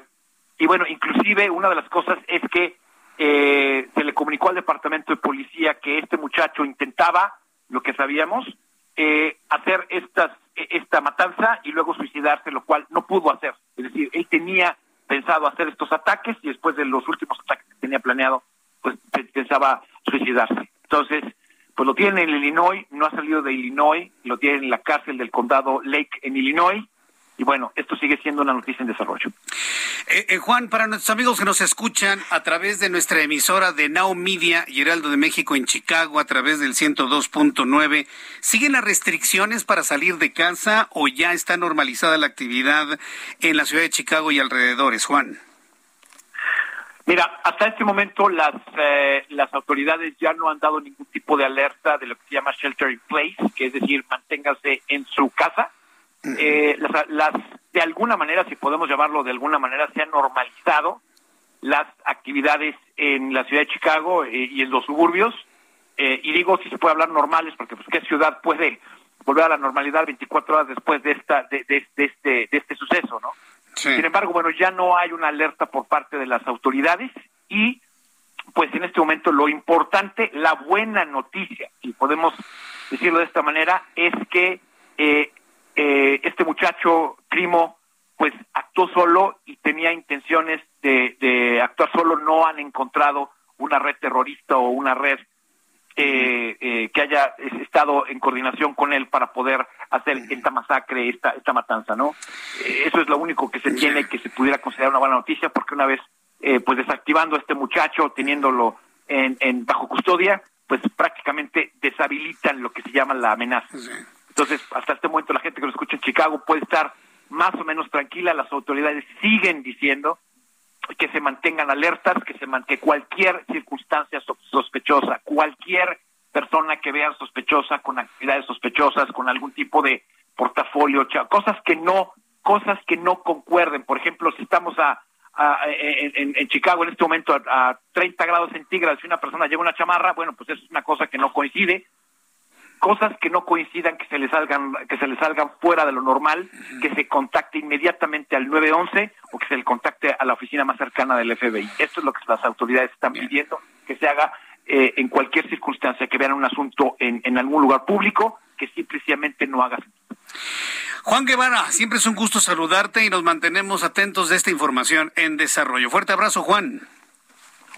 y bueno, inclusive una de las cosas es que eh, se le comunicó al departamento de policía que este muchacho intentaba, lo que sabíamos, eh, hacer estas, esta matanza y luego suicidarse, lo cual no pudo hacer. Es decir, él tenía pensado hacer estos ataques y después de los últimos ataques que tenía planeado, pues pensaba suicidarse. Entonces, pues lo tienen en Illinois, no ha salido de Illinois, lo tienen en la cárcel del condado Lake en Illinois, y bueno, esto sigue siendo una noticia en desarrollo. Eh, eh, Juan, para nuestros amigos que nos escuchan a través de nuestra emisora de Now Media y Heraldo de México en Chicago a través del 102.9, ¿siguen las restricciones para salir de casa o ya está normalizada la actividad en la ciudad de Chicago y alrededores, Juan? Mira, hasta este momento las eh, las autoridades ya no han dado ningún tipo de alerta de lo que se llama shelter in place, que es decir, manténgase en su casa eh, las, de alguna manera, si podemos llamarlo de alguna manera, se han normalizado las actividades en la ciudad de Chicago eh, y en los suburbios. Eh, y digo si se puede hablar normales, porque pues qué ciudad puede volver a la normalidad 24 horas después de esta de, de, este de este suceso, ¿no? Sin embargo, bueno, ya no hay una alerta por parte de las autoridades y pues en este momento lo importante, la buena noticia, si podemos decirlo de esta manera, es que eh, eh, este muchacho, Primo, pues actuó solo y tenía intenciones de, actuar solo, no han encontrado una red terrorista o una red eh, eh, que haya estado en coordinación con él para poder hacer esta masacre, esta, esta matanza, ¿no? eso es lo único que se tiene que se pudiera considerar una buena noticia, porque una vez pues desactivando a este muchacho, teniéndolo en, en bajo custodia, pues prácticamente deshabilitan lo que se llama la amenaza. Entonces, hasta este momento la gente que lo escucha en Chicago puede estar más o menos tranquila. Las autoridades siguen diciendo que se mantengan alertas, que se que cualquier circunstancia sospechosa, cualquier persona que vean sospechosa con actividades sospechosas, con algún tipo de portafolio, cosas que no cosas que no concuerden. Por ejemplo, si estamos a, en, Chicago en este momento a, a 30 grados centígrados y una persona lleva una chamarra, bueno, pues eso es una cosa que no coincide cosas que no coincidan, que se le salgan, que se le salgan fuera de lo normal, que se contacte inmediatamente al 911 o que se le contacte a la oficina más cercana del FBI. Esto es lo que las autoridades están pidiendo, que se haga eh, en cualquier circunstancia, que vean un asunto en, en algún lugar público, que simplemente no haga Juan Guevara, siempre es un gusto saludarte y nos mantenemos atentos de esta información en desarrollo. Fuerte abrazo, Juan.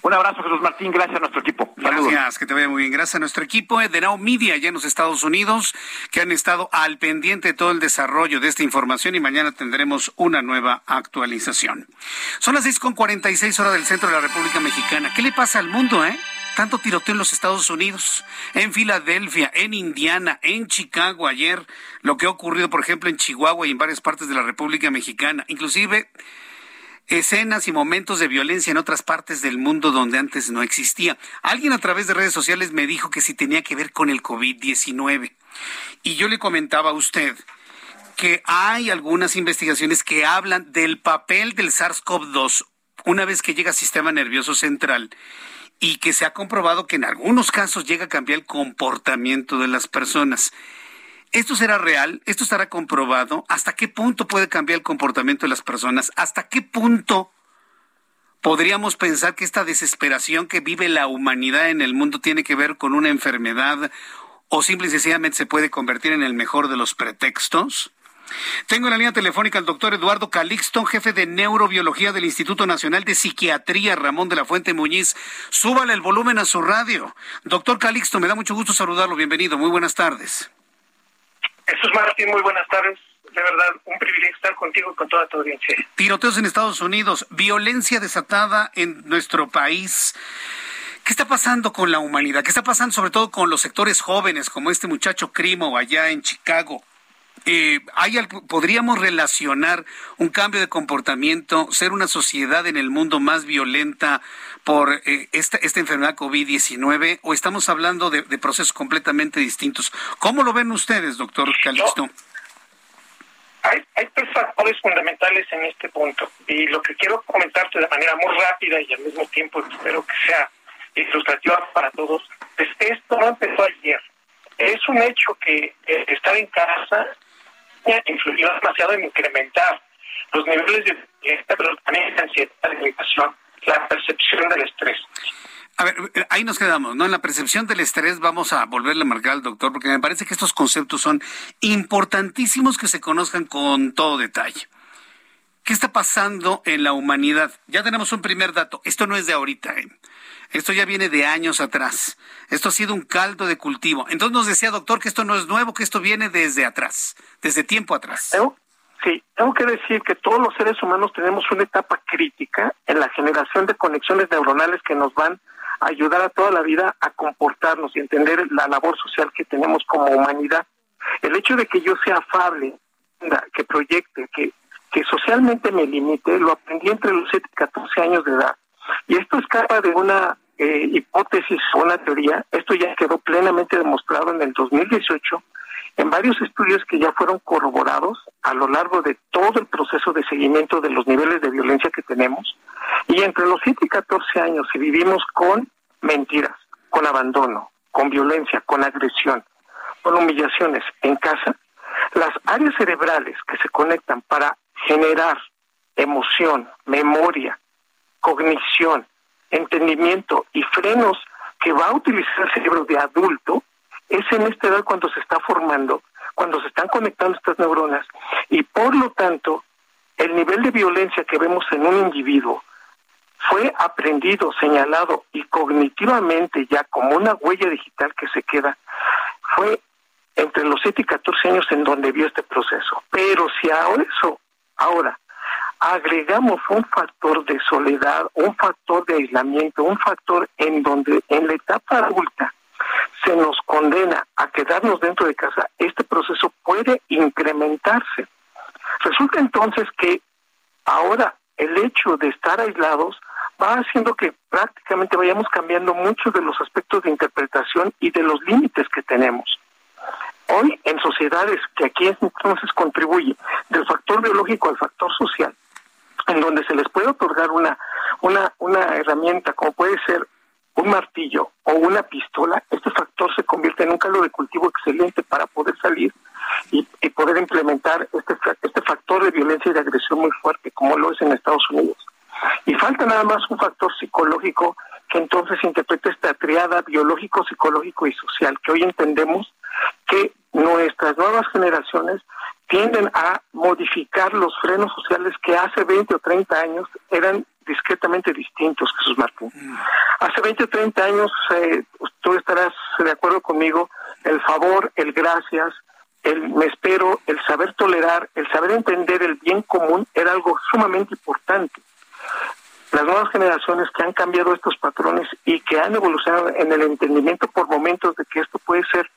Un abrazo, Jesús Martín. Gracias a nuestro equipo. Gracias, que te vaya muy bien. Gracias a nuestro equipo de Now Media allá en los Estados Unidos, que han estado al pendiente de todo el desarrollo de esta información y mañana tendremos una nueva actualización. Son las 6.46 horas del centro de la República Mexicana. ¿Qué le pasa al mundo, eh? Tanto tiroteo en los Estados Unidos, en Filadelfia, en Indiana, en Chicago ayer, lo que ha ocurrido, por ejemplo, en Chihuahua y en varias partes de la República Mexicana. Inclusive escenas y momentos de violencia en otras partes del mundo donde antes no existía. Alguien a través de redes sociales me dijo que si tenía que ver con el COVID-19. Y yo le comentaba a usted que hay algunas investigaciones que hablan del papel del SARS-CoV-2 una vez que llega al sistema nervioso central y que se ha comprobado que en algunos casos llega a cambiar el comportamiento de las personas. ¿Esto será real? ¿Esto estará comprobado? ¿Hasta qué punto puede cambiar el comportamiento de las personas? ¿Hasta qué punto podríamos pensar que esta desesperación que vive la humanidad en el mundo tiene que ver con una enfermedad o simple y sencillamente se puede convertir en el mejor de los pretextos? Tengo en la línea telefónica al doctor Eduardo Calixto, jefe de neurobiología del Instituto Nacional de Psiquiatría Ramón de la Fuente Muñiz. Súbale el volumen a su radio. Doctor Calixto, me da mucho gusto saludarlo. Bienvenido. Muy buenas tardes. Jesús Martín, muy buenas tardes. De verdad, un privilegio estar contigo y con toda tu audiencia. Tiroteos en Estados Unidos, violencia desatada en nuestro país. ¿Qué está pasando con la humanidad? ¿Qué está pasando sobre todo con los sectores jóvenes, como este muchacho Crimo allá en Chicago? Eh, ¿hay, ¿Podríamos relacionar un cambio de comportamiento, ser una sociedad en el mundo más violenta por eh, esta, esta enfermedad COVID-19 o estamos hablando de, procesos completamente distintos? ¿Cómo lo ven ustedes, doctor Calixto? Hay, hay tres factores fundamentales en este punto y lo que quiero comentarte de manera muy rápida y al mismo tiempo espero que sea ilustrativa para todos, pues esto no empezó ayer. Es un hecho que eh, estar en casa influyó demasiado en incrementar los niveles de pero ansiedad, irritación, la percepción del estrés. A ver, ahí nos quedamos, ¿no? En la percepción del estrés vamos a volverle a marcar al doctor, porque me parece que estos conceptos son importantísimos que se conozcan con todo detalle. ¿Qué está pasando en la humanidad? Ya tenemos un primer dato. Esto no es de ahorita, ¿eh? Esto ya viene de años atrás. Esto ha sido un caldo de cultivo. Entonces nos decía, doctor, que esto no es nuevo, que esto viene desde atrás, desde tiempo atrás. Sí, tengo que decir que todos los seres humanos tenemos una etapa crítica en la generación de conexiones neuronales que nos van a ayudar a toda la vida a comportarnos y entender la labor social que tenemos como humanidad. El hecho de que yo sea afable, que proyecte, que, que socialmente me limite, lo aprendí entre los 7 y 14 años de edad. Y esto escapa de una eh, hipótesis o una teoría. Esto ya quedó plenamente demostrado en el 2018 en varios estudios que ya fueron corroborados a lo largo de todo el proceso de seguimiento de los niveles de violencia que tenemos. Y entre los 7 y 14 años, si vivimos con mentiras, con abandono, con violencia, con agresión, con humillaciones en casa, las áreas cerebrales que se conectan para generar emoción, memoria, cognición, entendimiento y frenos que va a utilizar el cerebro de adulto, es en esta edad cuando se está formando, cuando se están conectando estas neuronas y por lo tanto el nivel de violencia que vemos en un individuo fue aprendido, señalado y cognitivamente ya como una huella digital que se queda, fue entre los 7 y 14 años en donde vio este proceso. Pero si a eso ahora agregamos un factor de soledad, un factor de aislamiento, un factor en donde en la etapa adulta se nos condena a quedarnos dentro de casa, este proceso puede incrementarse. Resulta entonces que ahora el hecho de estar aislados va haciendo que prácticamente vayamos cambiando muchos de los aspectos de interpretación y de los límites que tenemos. Hoy en sociedades que aquí entonces contribuye del factor biológico al factor social, en donde se les puede otorgar una, una, una herramienta como puede ser un martillo o una pistola, este factor se convierte en un caldo de cultivo excelente para poder salir y, poder implementar este, este factor de violencia y de agresión muy fuerte, como lo es en Estados Unidos. Y falta nada más un factor psicológico que entonces interprete esta triada biológico, psicológico y social, que hoy entendemos que nuestras nuevas generaciones tienden a modificar los frenos sociales que hace 20 o 30 años eran discretamente distintos, Jesús Martín. Mm. Hace 20 o 30 años, eh, tú estarás de acuerdo conmigo, el favor, el gracias, el me espero, el saber tolerar, el saber entender el bien común era algo sumamente importante. Las nuevas generaciones que han cambiado estos patrones y que han evolucionado en el entendimiento por momentos de que esto puede ser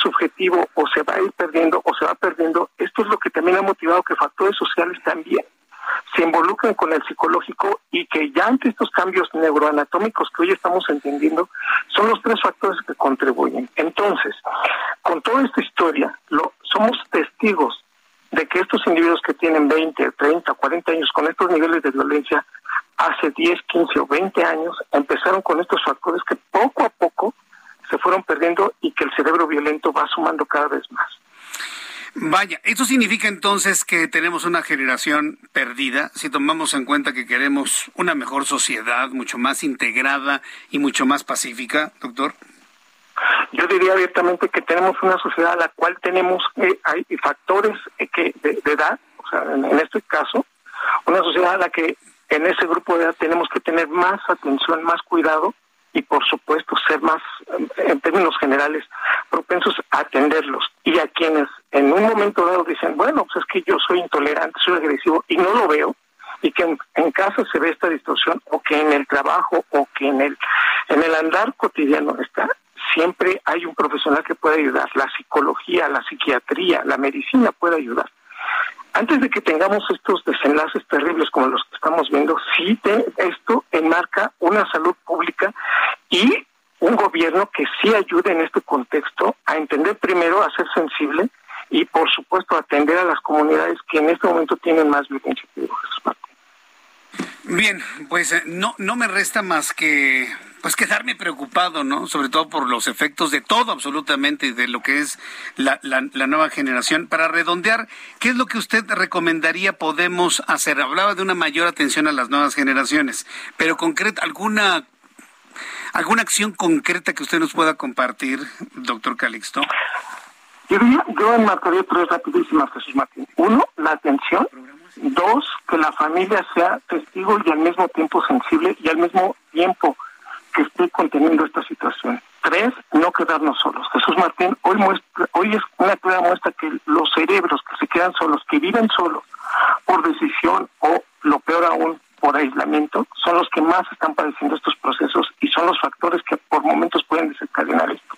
subjetivo o se va a ir perdiendo o se va perdiendo, esto es lo que también ha motivado que factores sociales también se involucren con el psicológico y que ya ante estos cambios neuroanatómicos que hoy estamos entendiendo, son los tres factores que contribuyen. Entonces, con toda esta historia, lo, somos testigos de que estos individuos que tienen 20, 30, 40 años con estos niveles de violencia, hace 10, 15 o 20 años empezaron con estos factores que poco a poco se fueron perdiendo y que el cerebro violento va sumando cada vez más. Vaya, ¿esto significa entonces que tenemos una generación perdida si tomamos en cuenta que queremos una mejor sociedad, mucho más integrada y mucho más pacífica, doctor? Yo diría abiertamente que tenemos una sociedad a la cual tenemos eh, hay factores eh, que de, edad, o sea, en, en este caso, una sociedad a la que en ese grupo de edad tenemos que tener más atención, más cuidado y por supuesto ser más, en términos generales, propensos a atenderlos. Y a quienes en un momento dado dicen, bueno, pues es que yo soy intolerante, soy agresivo y no lo veo, y que en, casa se ve esta distorsión, o que en el trabajo, o que en el, en el andar cotidiano está, siempre hay un profesional que puede ayudar. La psicología, la psiquiatría, la medicina puede ayudar antes de que tengamos estos desenlaces terribles como los que estamos viendo, sí esto enmarca una salud pública y un gobierno que sí ayude en este contexto a entender primero, a ser sensible y por supuesto atender a las comunidades que en este momento tienen más violencia que Bien, pues eh, no, no me resta más que pues quedarme preocupado, ¿no? Sobre todo por los efectos de todo absolutamente de lo que es la, la, nueva generación. Para redondear, ¿qué es lo que usted recomendaría podemos hacer? Hablaba de una mayor atención a las nuevas generaciones, pero concreta, alguna alguna acción concreta que usted nos pueda compartir, doctor Calixto. Yo, yo enmarcaría tres rapidísimas, Jesús Martín. Uno, la atención Dos, que la familia sea testigo y al mismo tiempo sensible y al mismo tiempo que esté conteniendo esta situación. Tres, no quedarnos solos. Jesús Martín hoy muestra, hoy es una clara muestra que los cerebros que se quedan solos, que viven solos por decisión o lo peor aún por aislamiento, son los que más están padeciendo estos procesos y son los factores que por momentos pueden desencadenar esto.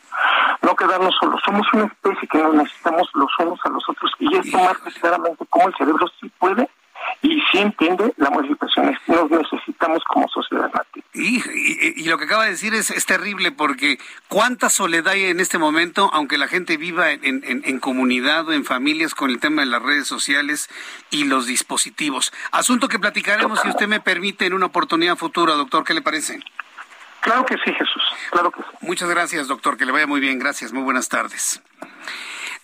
No quedarnos solos, somos una especie que nos necesitamos los unos a los otros y esto marca claramente cómo el cerebro sí puede y sí entiende la modificación. Nos necesitamos como sociedad nativa. Y, lo que acaba de decir es, es, terrible porque cuánta soledad hay en este momento, aunque la gente viva en, en, comunidad o en familias con el tema de las redes sociales y los dispositivos. Asunto que platicaremos, si usted me permite, en una oportunidad futura, doctor. ¿Qué le parece? Claro que sí, Jesús. Claro que sí. Muchas gracias, doctor. Que le vaya muy bien. Gracias. Muy buenas tardes.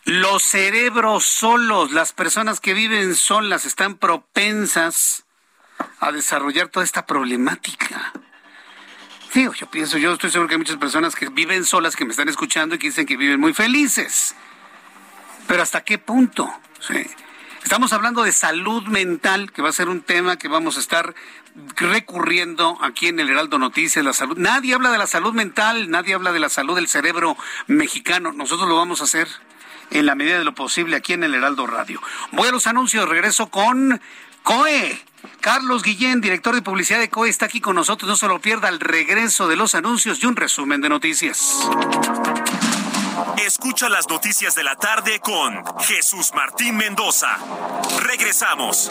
Los cerebros solos, las personas que viven solas están propensas a desarrollar toda esta problemática. Sí, yo pienso, yo estoy seguro que hay muchas personas que viven solas que me están escuchando y que dicen que viven muy felices. Pero ¿hasta qué punto? Estamos hablando de salud mental, que va a ser un tema que vamos a estar recurriendo aquí en el Heraldo Noticias, la salud. Nadie habla de la salud mental, nadie habla de la salud del cerebro mexicano. Nosotros lo vamos a hacer en la medida de lo posible aquí en el Heraldo Radio. Voy a los anuncios, regreso con COE. Carlos Guillén, director de publicidad de COE, está aquí con nosotros. No se lo pierda el regreso de los anuncios y un resumen de noticias. Escucha las noticias de la tarde con Jesús Martín Mendoza. Regresamos.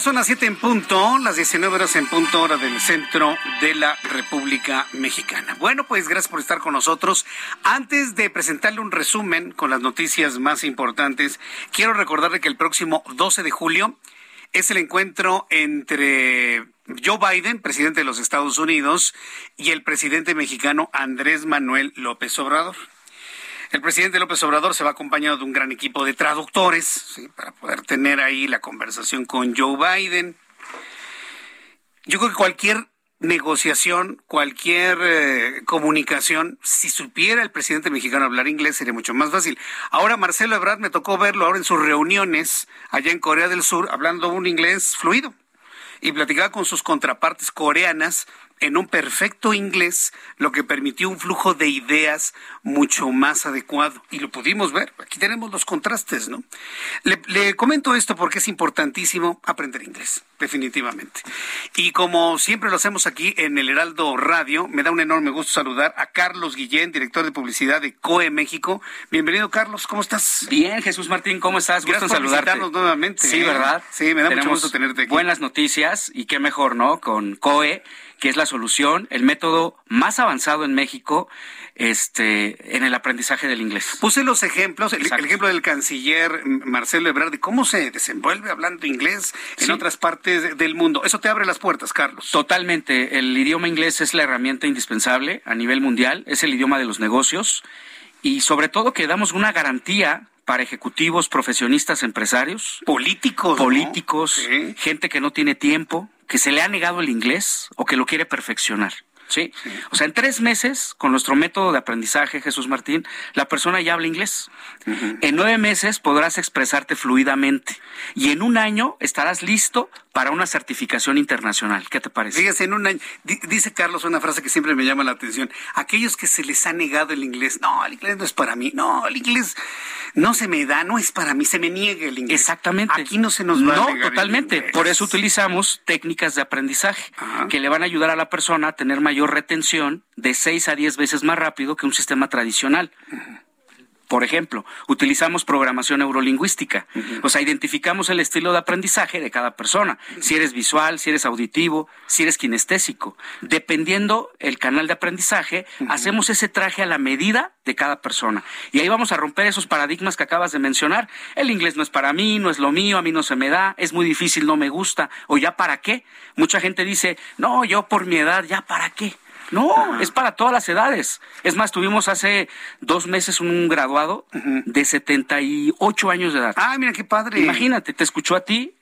Son las 7 en punto, las 19 horas en punto hora del centro de la República Mexicana. Bueno, pues gracias por estar con nosotros. Antes de presentarle un resumen con las noticias más importantes, quiero recordarle que el próximo 12 de julio es el encuentro entre Joe Biden, presidente de los Estados Unidos, y el presidente mexicano Andrés Manuel López Obrador. El presidente López Obrador se va acompañado de un gran equipo de traductores para poder tener ahí la conversación con Joe Biden. Yo creo que cualquier negociación, cualquier eh, comunicación, si supiera el presidente mexicano hablar inglés sería mucho más fácil. Ahora Marcelo Ebrard me tocó verlo ahora en sus reuniones allá en Corea del Sur hablando un inglés fluido y platicaba con sus contrapartes coreanas en un perfecto inglés, lo que permitió un flujo de ideas mucho más adecuado. Y lo pudimos ver. Aquí tenemos los contrastes, ¿no? Le, comento esto porque es importantísimo aprender inglés, definitivamente. Y como siempre lo hacemos aquí en el Heraldo Radio, me da un enorme gusto saludar a Carlos Guillén, director de publicidad de COE México. Bienvenido, Carlos, ¿cómo estás? Bien, Jesús Martín, ¿cómo estás? Gracias gusto por saludarte. nuevamente. Sí, ¿eh? ¿verdad? Sí, me da mucho gusto tenerte aquí. Buenas noticias y qué mejor, ¿no? Con COE que es la solución, el método más avanzado en México este, en el aprendizaje del inglés. Puse los ejemplos, el, ejemplo del canciller Marcelo Ebrard, de cómo se desenvuelve hablando inglés en otras partes del mundo. Eso te abre las puertas, Carlos. Totalmente. El idioma inglés es la herramienta indispensable a nivel mundial, es el idioma de los negocios y sobre todo que damos una garantía para ejecutivos, profesionistas, empresarios, políticos, políticos, gente que no tiene tiempo, que se le ha negado el inglés o que lo quiere perfeccionar. ¿Sí? O sea, en tres meses, con nuestro método de aprendizaje, Jesús Martín, la persona ya habla inglés. En nueve meses podrás expresarte fluidamente. Y en un año estarás listo para una certificación internacional. ¿Qué te parece? Fíjese, en un año, dice Carlos una frase que siempre me llama la atención. Aquellos que se les ha negado el inglés, no, el inglés no es para mí, no, el inglés no se me da, no es para mí, se me niega el inglés. Exactamente. Aquí no se nos va no, totalmente. Por eso utilizamos técnicas de aprendizaje que le van a ayudar a la persona a tener mayor retención de 6 a 10 veces más rápido que un sistema tradicional. Por ejemplo, utilizamos programación neurolingüística. O sea, identificamos el estilo de aprendizaje de cada persona. Si eres visual, si eres auditivo, si eres kinestésico. Dependiendo el canal de aprendizaje, hacemos ese traje a la medida de cada persona. Y ahí vamos a romper esos paradigmas que acabas de mencionar. El inglés no es para mí, no es lo mío, a mí no se me da, es muy difícil, no me gusta. O ya para qué. Mucha gente dice, no, yo por mi edad, ya para qué. No, es para todas las edades. Es más, tuvimos hace dos meses un graduado de 78 años de edad. Ah, mira qué padre. Imagínate, te escuchó a ti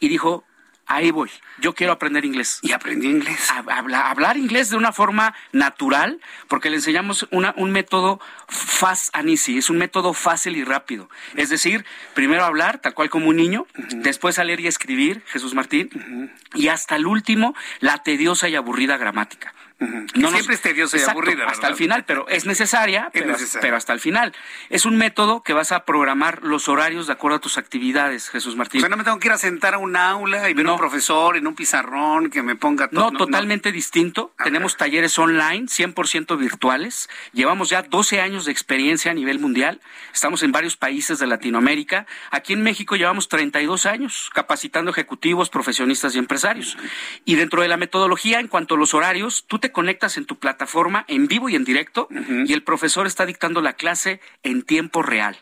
y dijo, ahí voy, yo quiero aprender inglés. Y aprendió inglés. hablar inglés de una forma natural, porque le enseñamos una, un método fast and easy, es un método fácil y rápido. Es decir, primero hablar, tal cual como un niño, después a leer y escribir, Jesús Martín, y hasta el último, la tediosa y aburrida gramática. No siempre es tediosa y aburrida. Hasta el final, pero es necesaria, pero, hasta el final. Es un método que vas a programar los horarios de acuerdo a tus actividades, Jesús Martín. O sea, no me tengo que ir a sentar a un aula y ver a un profesor en un pizarrón que me ponga todo. No, totalmente distinto. Tenemos talleres online, 100% virtuales. Llevamos ya 12 años de experiencia a nivel mundial. Estamos en varios países de Latinoamérica. Aquí en México llevamos 32 años capacitando ejecutivos, profesionistas y empresarios. Y dentro de la metodología, en cuanto a los horarios, tú te conectas en tu plataforma en vivo y en directo y el profesor está dictando la clase en tiempo real.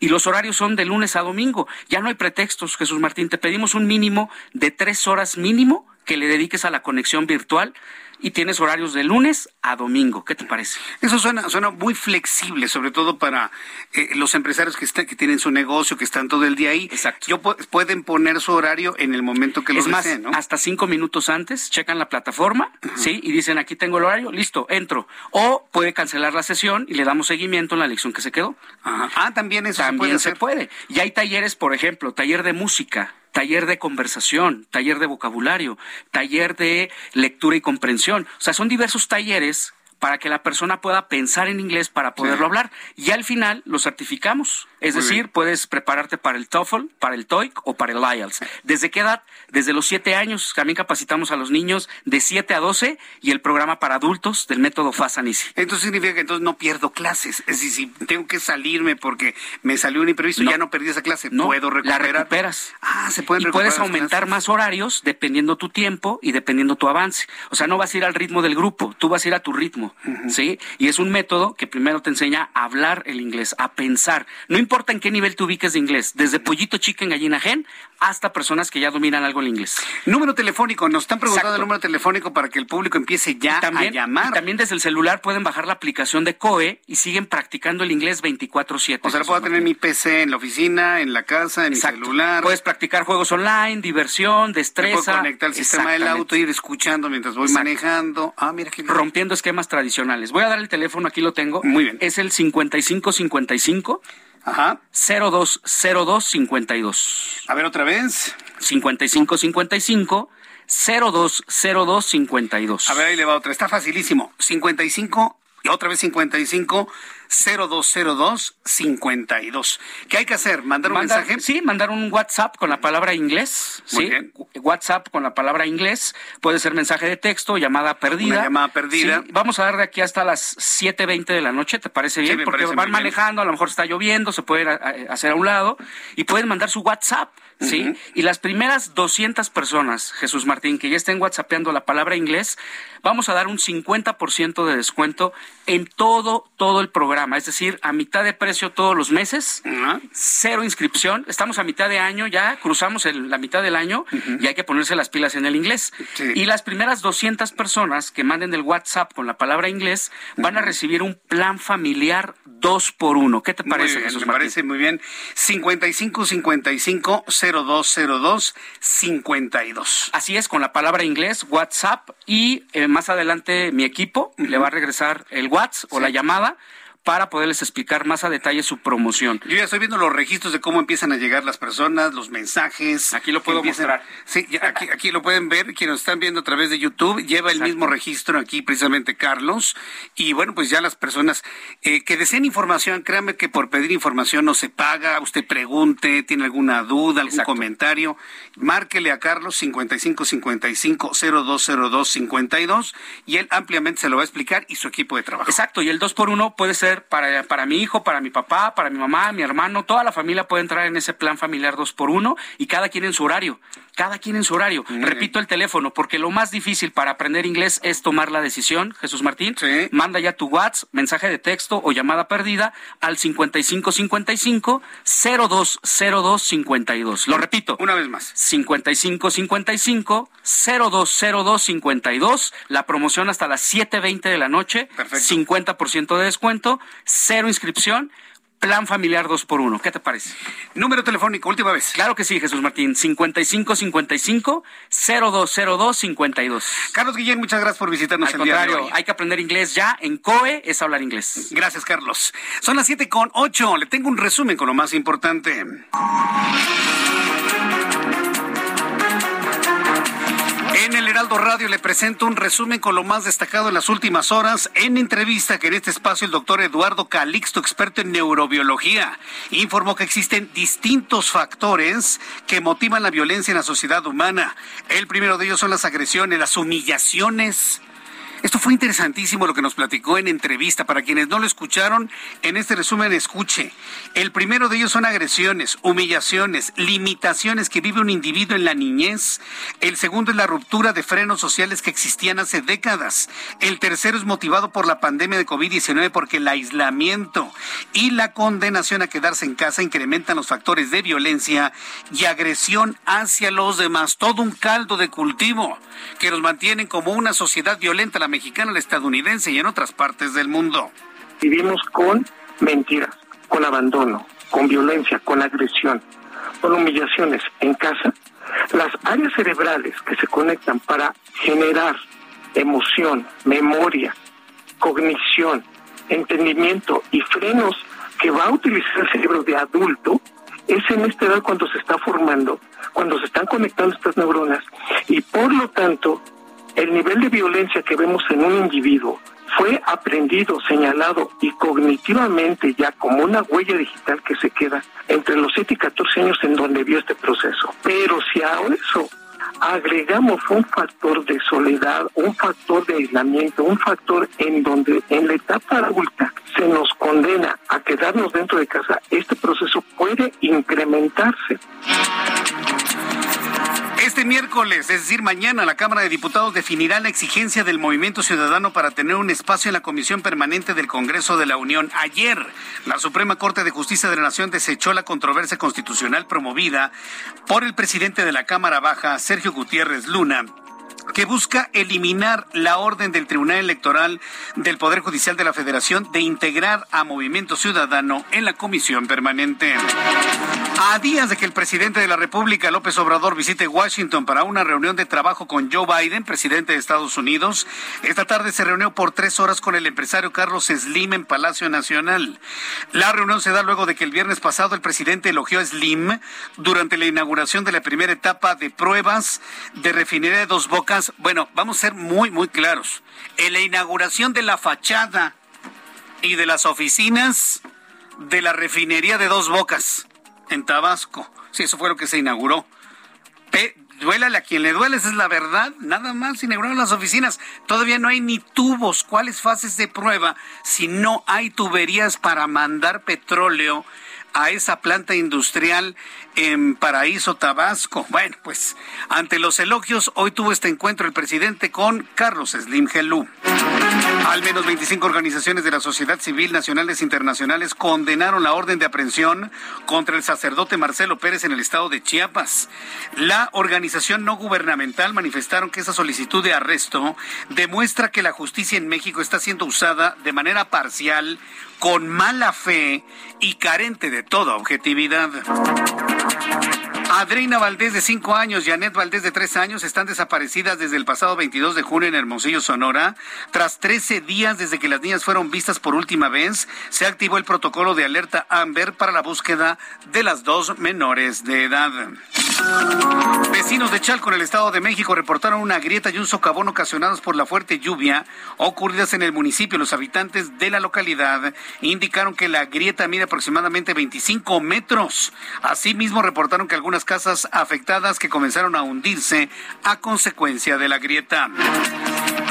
Y los horarios son de lunes a domingo. Ya no hay pretextos, Jesús Martín. Te pedimos un mínimo de tres horas mínimo que le dediques a la conexión virtual y tienes horarios de lunes a domingo. ¿Qué te parece? Eso suena, suena muy flexible, sobre todo para eh, los empresarios que, que tienen su negocio, que están todo el día ahí. Exacto. Yo, pueden poner su horario en el momento que lo es más, hasta cinco minutos antes, checan la plataforma, ¿sí? Y dicen, aquí tengo el horario, listo, entro. O puede cancelar la sesión y le damos seguimiento en la lección que se quedó. Ah, también eso también se puede. Se puede. Y hay talleres, por ejemplo, taller de música taller de conversación, taller de vocabulario, taller de lectura y comprensión. O sea, son diversos talleres para que la persona pueda pensar en inglés para poderlo hablar. Y al final lo certificamos. Es decir, puedes prepararte para el TOEFL, para el TOEIC o para el IELTS. ¿Desde qué edad? Desde los siete años. También capacitamos a los niños de 7 a 12 y el programa para adultos del método Easy. Entonces significa que entonces no pierdo clases. Es decir, si tengo que salirme porque me salió un imprevisto, ya no perdí esa clase, no, puedo recuperar. La recuperas. Ah, se pueden Y puedes aumentar más horarios dependiendo tu tiempo y dependiendo tu avance. O sea, no vas a ir al ritmo del grupo, tú vas a ir a tu ritmo. ¿Sí? Y es un método que primero te enseña a hablar el inglés, a pensar. No importa en qué nivel te ubiques de inglés, desde pollito chicken, gallina gen, hasta personas que ya dominan algo el inglés. Número telefónico, nos están preguntando el número telefónico para que el público empiece ya a llamar. también desde el celular pueden bajar la aplicación de COE y siguen practicando el inglés 24/7. O sea, puedo tener mi PC en la oficina, en la casa, en mi celular. Puedes practicar juegos online, diversión, destreza. puedo conectar el sistema del auto, ir escuchando mientras voy manejando. Ah, mira qué Rompiendo esquemas tradicionales. Voy a dar el teléfono, aquí lo tengo. Muy bien. Es el 5555 Ajá. 020252. A ver otra vez. 5555 020252. A ver, ahí le va otra. Está facilísimo. 55 y otra vez 55 0202 52. ¿Qué hay que hacer? ¿Mandar un mensaje? Sí, mandar un WhatsApp con la palabra inglés. sí, WhatsApp con la palabra inglés. Puede ser mensaje de texto, llamada perdida. Una llamada perdida. Vamos a dar de aquí hasta las 7.20 de la noche, ¿te parece bien? Porque van manejando, a lo mejor está lloviendo, se puede hacer a un lado y pueden mandar su WhatsApp. ¿sí? Y las primeras 200 personas, Jesús Martín, que ya estén whatsappeando la palabra inglés, vamos a dar un 50% de descuento en todo, todo el programa, es decir, a mitad de precio todos los meses, cero inscripción, estamos a mitad de año, ya cruzamos la mitad del año y hay que ponerse las pilas en el inglés. Y las primeras 200 personas que manden el WhatsApp con la palabra inglés van a recibir un plan familiar dos por uno. ¿Qué te parece, Jesús Me parece muy bien. 55 55 0202 52. Así es, con la palabra inglés, WhatsApp y eh, más adelante mi equipo le va a regresar el WhatsApp o la llamada para poderles explicar más a detalle su promoción. Yo ya estoy viendo los registros de cómo empiezan a llegar las personas, los mensajes. Aquí lo puedo mostrar. Sí, aquí, aquí, lo pueden ver, quienes están viendo a través de YouTube, lleva el mismo registro aquí precisamente Carlos. Y bueno, pues ya las personas eh, que deseen información, créanme que por pedir información no se paga, usted pregunte, tiene alguna duda, algún comentario, márquele a Carlos 5555 0202 52 y él ampliamente se lo va a explicar y su equipo de trabajo. Exacto, y el 2 por 1 puede ser para, para mi hijo, para mi papá, para mi mamá, mi hermano, toda la familia puede entrar en ese plan familiar dos por uno y cada quien en su horario, cada quien en su horario. Repito el teléfono, porque lo más difícil para aprender inglés es tomar la decisión. Jesús Martín, manda ya tu WhatsApp, mensaje de texto o llamada perdida al 5555 020252. Lo repito. Una vez más. 5555 020252. La promoción hasta las 7.20 de la noche. Perfecto. 50% de descuento cero inscripción, plan familiar 2 por 1 ¿Qué te parece? Número telefónico, última vez. Claro que sí, Jesús Martín. 5555 0202 52. Carlos Guillén, muchas gracias por visitarnos Al contrario, hay que aprender inglés ya. En COE es hablar inglés. Gracias, Carlos. Son las 7 con 8. Le tengo un resumen con lo más importante. En el Heraldo Radio le presento un resumen con lo más destacado en las últimas horas en entrevista que en este espacio el doctor Eduardo Calixto, experto en neurobiología, informó que existen distintos factores que motivan la violencia en la sociedad humana. El primero de ellos son las agresiones, las humillaciones, esto fue interesantísimo lo que nos platicó en entrevista. Para quienes no lo escucharon, en este resumen escuche. El primero de ellos son agresiones, humillaciones, limitaciones que vive un individuo en la niñez. El segundo es la ruptura de frenos sociales que existían hace décadas. El tercero es motivado por la pandemia de COVID-19 porque el aislamiento y la condenación a quedarse en casa incrementan los factores de violencia y agresión hacia los demás. Todo un caldo de cultivo que nos mantienen como una sociedad violenta mexicana, la estadounidense y en otras partes del mundo. Vivimos con mentiras, con abandono, con violencia, con agresión, con humillaciones en casa. Las áreas cerebrales que se conectan para generar emoción, memoria, cognición, entendimiento y frenos que va a utilizar el cerebro de adulto es en esta edad cuando se está formando, cuando se están conectando estas neuronas y por lo tanto el nivel de violencia que vemos en un individuo fue aprendido, señalado y cognitivamente ya como una huella digital que se queda entre los 7 y 14 años en donde vio este proceso. Pero si a eso agregamos un factor de soledad, un factor de aislamiento, un factor en donde en la etapa adulta se nos condena a quedarnos dentro de casa, este proceso puede incrementarse. Este miércoles, es decir, mañana, la Cámara de Diputados definirá la exigencia del Movimiento Ciudadano para tener un espacio en la Comisión Permanente del Congreso de la Unión. Ayer, la Suprema Corte de Justicia de la Nación desechó la controversia constitucional promovida por el presidente de la Cámara Baja, Sergio Gutiérrez Luna que busca eliminar la orden del Tribunal Electoral del Poder Judicial de la Federación de integrar a Movimiento Ciudadano en la comisión permanente. A días de que el presidente de la República, López Obrador, visite Washington para una reunión de trabajo con Joe Biden, presidente de Estados Unidos, esta tarde se reunió por tres horas con el empresario Carlos Slim en Palacio Nacional. La reunión se da luego de que el viernes pasado el presidente elogió a Slim durante la inauguración de la primera etapa de pruebas de refinería de Dos Bocas bueno, vamos a ser muy, muy claros. En la inauguración de la fachada y de las oficinas de la refinería de Dos Bocas en Tabasco. Sí, eso fue lo que se inauguró. duélale a quien le duele, esa es la verdad. Nada más se inauguraron las oficinas. Todavía no hay ni tubos. ¿Cuáles fases de prueba si no hay tuberías para mandar petróleo a esa planta industrial en Paraíso, Tabasco. Bueno, pues ante los elogios, hoy tuvo este encuentro el presidente con Carlos Slim Gelú. Al menos 25 organizaciones de la sociedad civil nacionales e internacionales condenaron la orden de aprehensión contra el sacerdote Marcelo Pérez en el estado de Chiapas. La organización no gubernamental manifestaron que esa solicitud de arresto demuestra que la justicia en México está siendo usada de manera parcial, con mala fe y carente de toda objetividad. Adriana Valdés, de 5 años, Janet Valdés, de 3 años, están desaparecidas desde el pasado 22 de junio en Hermosillo, Sonora. Tras 13 días desde que las niñas fueron vistas por última vez, se activó el protocolo de alerta Amber para la búsqueda de las dos menores de edad. Vecinos de Chalco, en el Estado de México, reportaron una grieta y un socavón ocasionados por la fuerte lluvia ocurridas en el municipio. Los habitantes de la localidad indicaron que la grieta mide aproximadamente 25 metros. Asimismo, reportaron que algunas casas afectadas que comenzaron a hundirse a consecuencia de la grieta.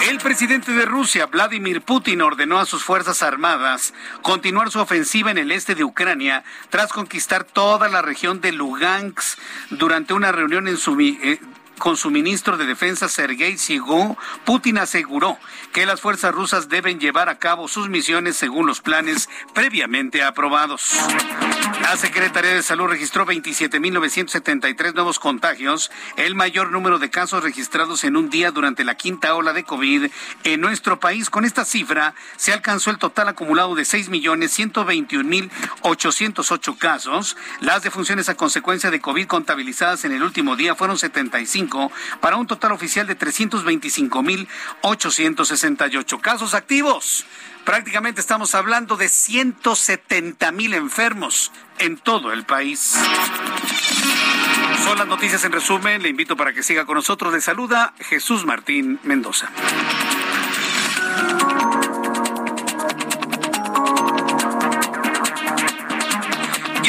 El presidente de Rusia, Vladimir Putin, ordenó a sus Fuerzas Armadas continuar su ofensiva en el este de Ucrania tras conquistar toda la región de Lugansk durante una reunión en su, eh, con su ministro de Defensa Sergei Sigú, Putin aseguró que las fuerzas rusas deben llevar a cabo sus misiones según los planes previamente aprobados. La Secretaría de Salud registró 27.973 nuevos contagios, el mayor número de casos registrados en un día durante la quinta ola de COVID en nuestro país. Con esta cifra se alcanzó el total acumulado de 6.121.808 casos. Las defunciones a consecuencia de COVID contabilizadas en el último día fueron 75 para un total oficial de 325.868 casos activos. Prácticamente estamos hablando de 170 mil enfermos en todo el país. Son las noticias en resumen. Le invito para que siga con nosotros. Le saluda Jesús Martín Mendoza.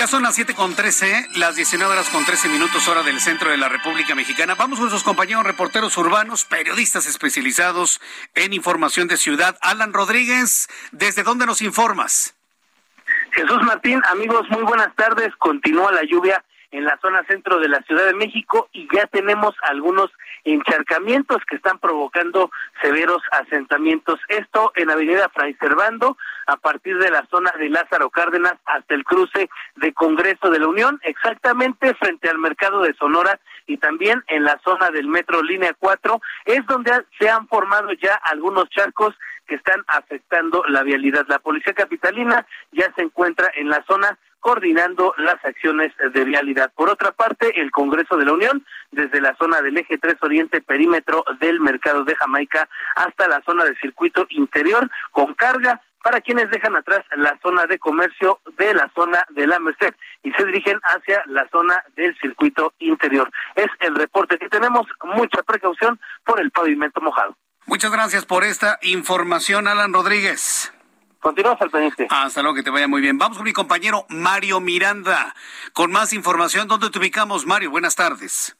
Ya son las siete con trece, las 19 horas con 13 minutos hora del centro de la República Mexicana. Vamos con nuestros compañeros reporteros urbanos, periodistas especializados en información de ciudad. Alan Rodríguez, ¿desde dónde nos informas? Jesús Martín, amigos, muy buenas tardes. Continúa la lluvia en la zona centro de la Ciudad de México y ya tenemos algunos encharcamientos que están provocando severos asentamientos. Esto en Avenida Fray Servando, a partir de la zona de Lázaro Cárdenas hasta el cruce de Congreso de la Unión, exactamente frente al mercado de Sonora y también en la zona del metro línea 4, es donde se han formado ya algunos charcos que están afectando la vialidad. La policía capitalina ya se encuentra en la zona coordinando las acciones de vialidad. Por otra parte, el Congreso de la Unión, desde la zona del eje 3 Oriente, perímetro del mercado de Jamaica, hasta la zona del circuito interior, con carga para quienes dejan atrás la zona de comercio de la zona de la Merced y se dirigen hacia la zona del circuito interior. Es el reporte que tenemos, mucha precaución por el pavimento mojado. Muchas gracias por esta información, Alan Rodríguez. Continúa al pendiente. Hasta luego, que te vaya muy bien. Vamos con mi compañero Mario Miranda con más información. ¿Dónde te ubicamos, Mario? Buenas tardes.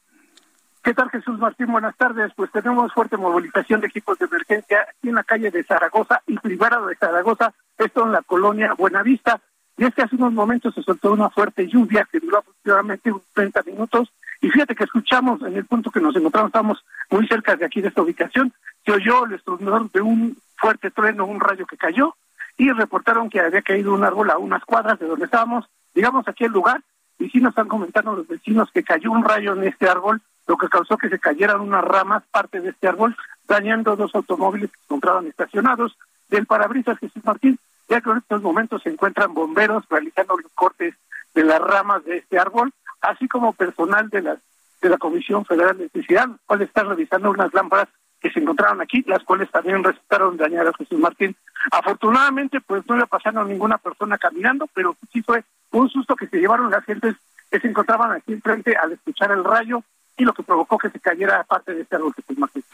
¿Qué tal, Jesús Martín? Buenas tardes. Pues tenemos fuerte movilización de equipos de emergencia aquí en la calle de Zaragoza y privado de Zaragoza, esto en la colonia Buenavista. Y es que hace unos momentos se soltó una fuerte lluvia que duró aproximadamente unos 30 minutos. Y fíjate que escuchamos en el punto que nos encontramos, estamos muy cerca de aquí de esta ubicación, se oyó el estruendo de un fuerte trueno, un rayo que cayó, y reportaron que había caído un árbol a unas cuadras de donde estábamos, digamos aquí el lugar, y sí nos están comentando los vecinos que cayó un rayo en este árbol, lo que causó que se cayeran unas ramas, parte de este árbol, dañando dos automóviles que se encontraban estacionados del parabrisas Jesús Martín, ya que en estos momentos se encuentran bomberos realizando los cortes de las ramas de este árbol, así como personal de la, de la Comisión Federal de Electricidad, cual está revisando unas lámparas que se encontraron aquí, las cuales también resultaron dañadas Jesús Martín. Afortunadamente, pues no le pasaron ninguna persona caminando, pero sí fue un susto que se llevaron las gentes que se encontraban aquí enfrente al escuchar el rayo y lo que provocó que se cayera parte de este árbol Jesús Martín.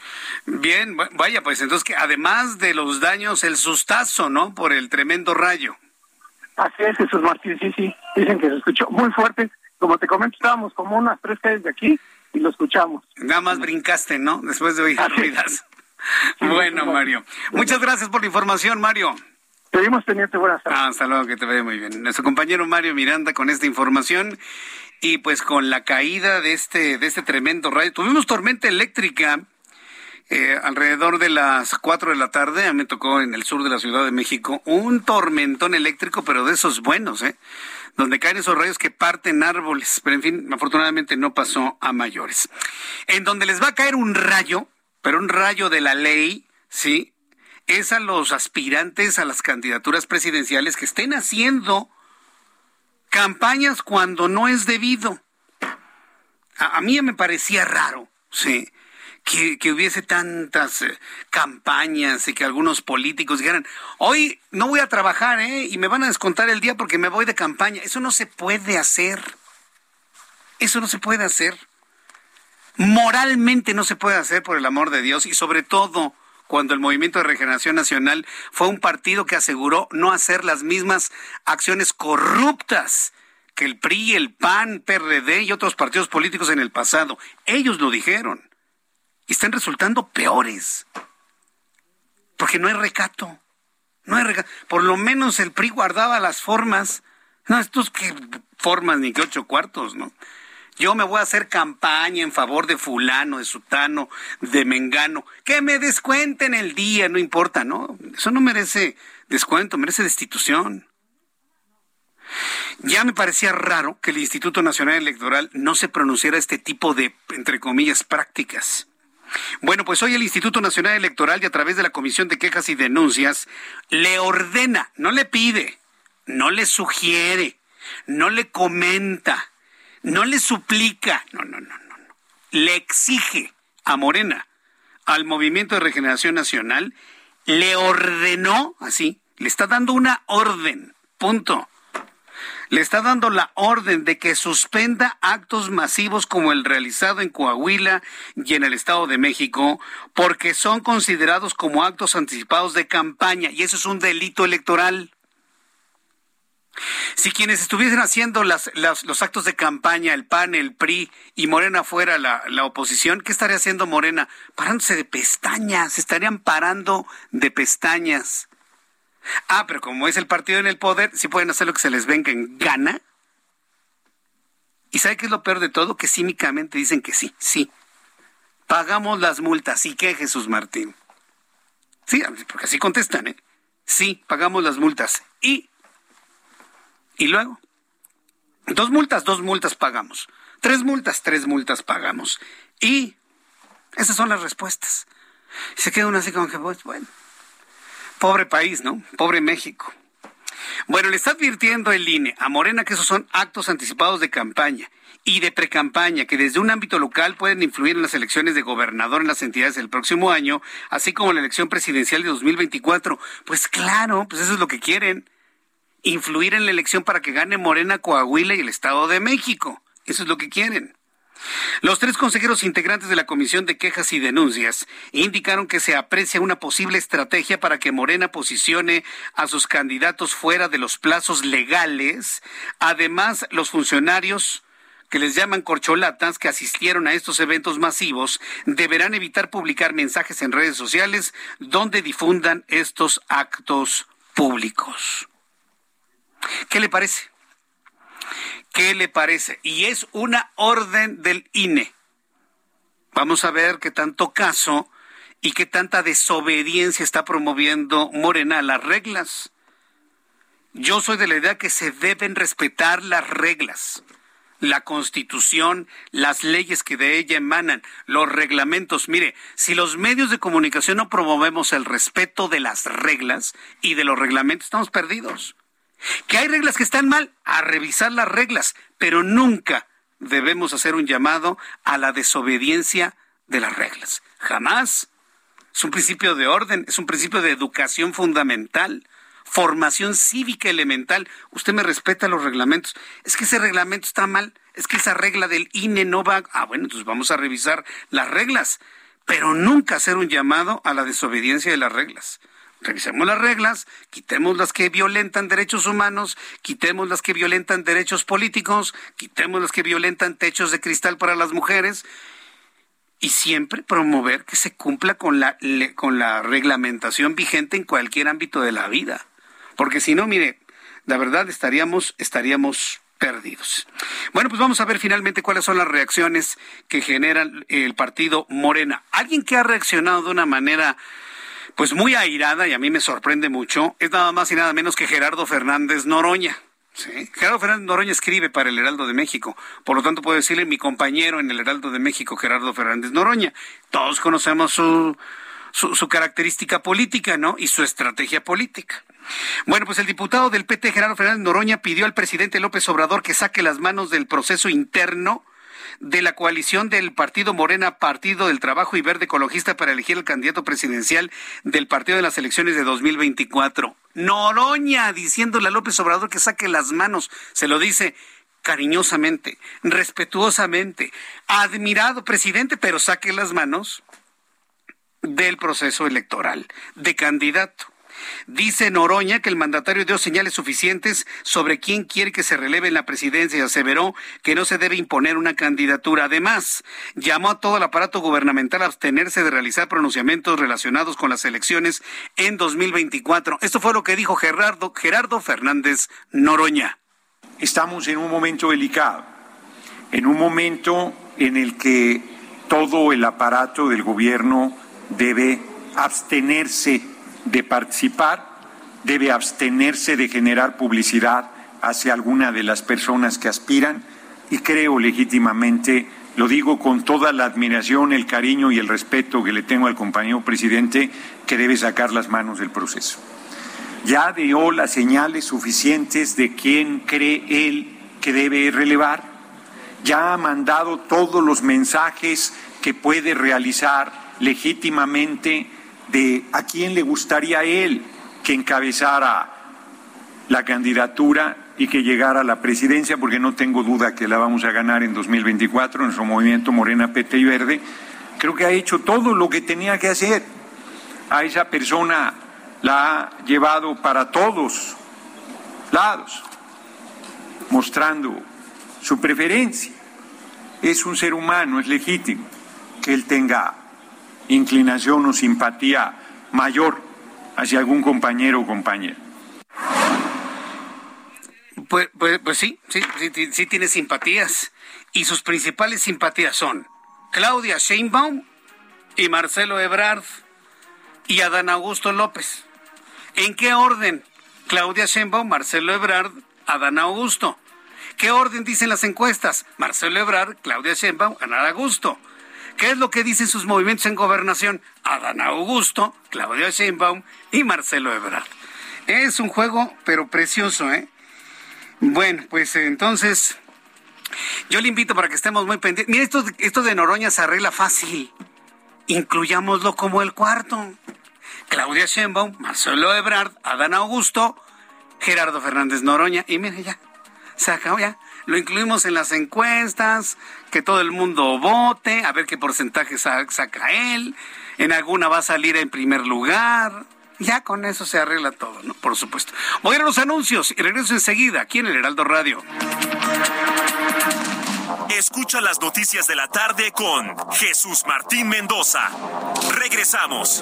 Bien, vaya, pues entonces que además de los daños, el sustazo, ¿no? Por el tremendo rayo. Así es, Jesús Martín, sí, sí. Dicen que se escuchó muy fuerte. Como te comento, estábamos como unas tres calles de aquí y lo escuchamos. Nada más brincaste, ¿no? Después de oír ruidas. bueno, Mario. Muchas gracias por la información, Mario. Seguimos teniendo buenas tardes. Ah, hasta luego, que te vea muy bien. Nuestro compañero Mario Miranda con esta información y pues con la caída de este de este tremendo rayo. Tuvimos tormenta eléctrica eh, alrededor de las 4 de la tarde, me tocó en el sur de la Ciudad de México un tormentón eléctrico, pero de esos buenos, ¿eh? Donde caen esos rayos que parten árboles. Pero en fin, afortunadamente no pasó a mayores. En donde les va a caer un rayo, pero un rayo de la ley, ¿sí? Es a los aspirantes a las candidaturas presidenciales que estén haciendo campañas cuando no es debido. A, a mí me parecía raro, sí que, hubiese tantas eh, campañas y que algunos políticos dijeran, hoy no voy a trabajar, ¿eh? Y me van a descontar el día porque me voy de campaña. Eso no se puede hacer. Eso no se puede hacer. Moralmente no se puede hacer, por el amor de Dios, y sobre todo cuando el Movimiento de Regeneración Nacional fue un partido que aseguró no hacer las mismas acciones corruptas que el PRI, el PAN, PRD y otros partidos políticos en el pasado. Ellos lo dijeron y están resultando peores. Porque no hay recato. No hay recato. Por lo menos el PRI guardaba las formas. No, estos que formas ni que ocho cuartos, ¿no? Yo me voy a hacer campaña en favor de fulano, de sutano, de mengano. Que me descuenten el día, no importa, ¿no? Eso no merece descuento, merece destitución. Ya me parecía raro que el Instituto Nacional Electoral no se pronunciara este tipo de, entre comillas, prácticas. Bueno, pues hoy el Instituto Nacional Electoral y a través de la Comisión de Quejas y Denuncias le ordena, no le pide, no le sugiere, no le comenta, no le suplica, no, no, no, no, no. le exige a Morena, al Movimiento de Regeneración Nacional, le ordenó, así, le está dando una orden, punto le está dando la orden de que suspenda actos masivos como el realizado en Coahuila y en el Estado de México, porque son considerados como actos anticipados de campaña y eso es un delito electoral. Si quienes estuviesen haciendo las, los actos de campaña, el PAN, el PRI y Morena fuera la, la, oposición, ¿qué estaría haciendo Morena? Parándose de pestañas, estarían parando de pestañas. Ah, pero como es el partido en el poder, sí pueden hacer lo que se les venga en gana. ¿Y sabe qué es lo peor de todo? Que cínicamente dicen que sí, sí. Pagamos las multas. ¿Y qué, Jesús Martín? Sí, porque así contestan, ¿eh? Sí, pagamos las multas. ¿Y? ¿Y luego? Dos multas, dos multas pagamos. Tres multas, tres multas pagamos. ¿Y? Esas son las respuestas. se queda uno así como que, pues, bueno, Pobre país, ¿no? Pobre México. Bueno, le está advirtiendo el INE a Morena que esos son actos anticipados de campaña y de precampaña que desde un ámbito local pueden influir en las elecciones de gobernador en las entidades del próximo año, así como la elección presidencial de 2024. Pues claro, pues eso es lo que quieren. Influir en la elección para que gane Morena, Coahuila y el Estado de México. Eso es lo que quieren. Los tres consejeros integrantes de la Comisión de Quejas y Denuncias indicaron que se aprecia una posible estrategia para que Morena posicione a sus candidatos fuera de los plazos legales. Además, los funcionarios que les llaman corcholatas que asistieron a estos eventos masivos deberán evitar publicar mensajes en redes sociales donde difundan estos actos públicos. ¿Qué le parece? ¿Qué le parece? Y es una orden del INE. Vamos a ver qué tanto caso y qué tanta desobediencia está promoviendo Morena a las reglas. Yo soy de la idea que se deben respetar las reglas, la constitución, las leyes que de ella emanan, los reglamentos. Mire, si los medios de comunicación no promovemos el respeto de las reglas y de los reglamentos, estamos perdidos. Que hay reglas que están mal, a revisar las reglas, pero nunca debemos hacer un llamado a la desobediencia de las reglas. Jamás. Es un principio de orden, es un principio de educación fundamental, formación cívica elemental. Usted me respeta los reglamentos. Es que ese reglamento está mal, es que esa regla del INE no va. Ah, bueno, entonces vamos a revisar las reglas, pero nunca hacer un llamado a la desobediencia de las reglas revisemos las reglas, quitemos las que violentan derechos humanos, quitemos las que violentan derechos políticos, quitemos las que violentan techos de cristal para las mujeres y siempre promover que se cumpla con la, con la reglamentación vigente en cualquier ámbito de la vida. Porque si no, mire, la verdad estaríamos, estaríamos perdidos. Bueno, pues vamos a ver finalmente cuáles son las reacciones que generan el partido Morena. Alguien que ha reaccionado de una manera pues muy airada y a mí me sorprende mucho es nada más y nada menos que Gerardo Fernández Noroña. Gerardo Fernández Noroña escribe para el Heraldo de México. Por lo tanto, puedo decirle mi compañero en el Heraldo de México, Gerardo Fernández Noroña. Todos conocemos su, su, su característica política, ¿no? Y su estrategia política. Bueno, pues el diputado del PT, Gerardo Fernández Noroña, pidió al presidente López Obrador que saque las manos del proceso interno de la coalición del Partido Morena, Partido del Trabajo y Verde Ecologista para elegir el candidato presidencial del partido de las elecciones de 2024. Noroña diciéndole a López Obrador que saque las manos, se lo dice cariñosamente, respetuosamente, admirado presidente, pero saque las manos del proceso electoral, de candidato. Dice Noroña que el mandatario dio señales suficientes sobre quién quiere que se releve en la presidencia y aseveró que no se debe imponer una candidatura. Además, llamó a todo el aparato gubernamental a abstenerse de realizar pronunciamientos relacionados con las elecciones en 2024. Esto fue lo que dijo Gerardo, Gerardo Fernández Noroña. Estamos en un momento delicado, en un momento en el que todo el aparato del gobierno debe abstenerse de participar, debe abstenerse de generar publicidad hacia alguna de las personas que aspiran y creo legítimamente, lo digo con toda la admiración, el cariño y el respeto que le tengo al compañero presidente, que debe sacar las manos del proceso. Ya dio las señales suficientes de quién cree él que debe relevar, ya ha mandado todos los mensajes que puede realizar legítimamente de a quién le gustaría a él que encabezara la candidatura y que llegara a la presidencia, porque no tengo duda que la vamos a ganar en 2024, en nuestro movimiento Morena, PT y Verde, creo que ha hecho todo lo que tenía que hacer. A esa persona la ha llevado para todos lados, mostrando su preferencia. Es un ser humano, es legítimo que él tenga inclinación o simpatía mayor hacia algún compañero o compañera. Pues, pues, pues sí, sí, sí, sí tiene simpatías. Y sus principales simpatías son Claudia Sheinbaum y Marcelo Ebrard y Adán Augusto López. ¿En qué orden? Claudia Sheinbaum, Marcelo Ebrard, Adán Augusto. ¿Qué orden dicen las encuestas? Marcelo Ebrard, Claudia Sheinbaum, Adán Augusto. ¿Qué es lo que dicen sus movimientos en gobernación? Adán Augusto, Claudia Sheinbaum y Marcelo Ebrard. Es un juego, pero precioso, ¿eh? Bueno, pues entonces, yo le invito para que estemos muy pendientes. Mira, esto, esto de Noroña se arregla fácil. Incluyámoslo como el cuarto. Claudia Sheinbaum, Marcelo Ebrard, Adán Augusto, Gerardo Fernández Noroña. Y mire ya, se acabó ya. Lo incluimos en las encuestas, que todo el mundo vote, a ver qué porcentaje saca él. En alguna va a salir en primer lugar. Ya con eso se arregla todo, ¿no? Por supuesto. Voy a los anuncios y regreso enseguida aquí en el Heraldo Radio. Escucha las noticias de la tarde con Jesús Martín Mendoza. Regresamos.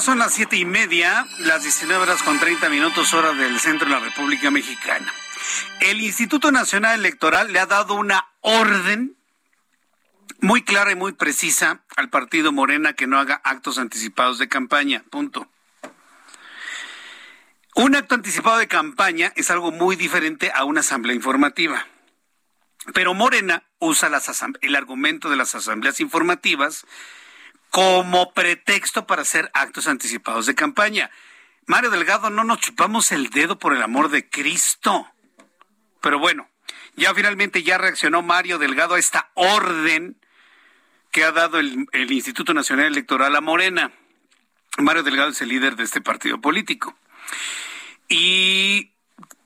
Son las siete y media, las 19 horas con 30 minutos hora del centro de la República Mexicana. El Instituto Nacional Electoral le ha dado una orden muy clara y muy precisa al partido Morena que no haga actos anticipados de campaña. Punto. Un acto anticipado de campaña es algo muy diferente a una asamblea informativa. Pero Morena usa el argumento de las asambleas informativas como pretexto para hacer actos anticipados de campaña. Mario Delgado, no nos chupamos el dedo por el amor de Cristo. Pero bueno, ya finalmente ya reaccionó Mario Delgado a esta orden que ha dado el, Instituto Nacional Electoral a Morena. Mario Delgado es el líder de este partido político. Y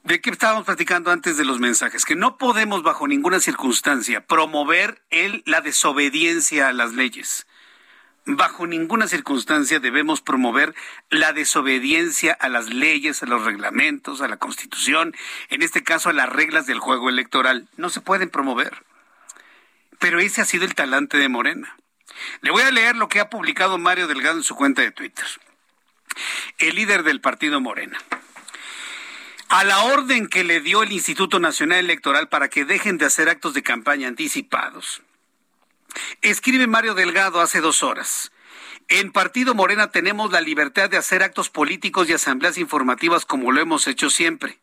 de qué estábamos platicando antes de los mensajes, que no podemos bajo ninguna circunstancia promover el, la desobediencia a las leyes. Bajo ninguna circunstancia debemos promover la desobediencia a las leyes, a los reglamentos, a la Constitución, en este caso a las reglas del juego electoral. No se pueden promover. Pero ese ha sido el talante de Morena. Le voy a leer lo que ha publicado Mario Delgado en su cuenta de Twitter. El líder del partido Morena a la orden que le dio el Instituto Nacional Electoral para que dejen de hacer actos de campaña anticipados. Escribe Mario Delgado hace dos horas. En Partido Morena tenemos la libertad de hacer actos políticos y asambleas informativas como lo hemos hecho siempre.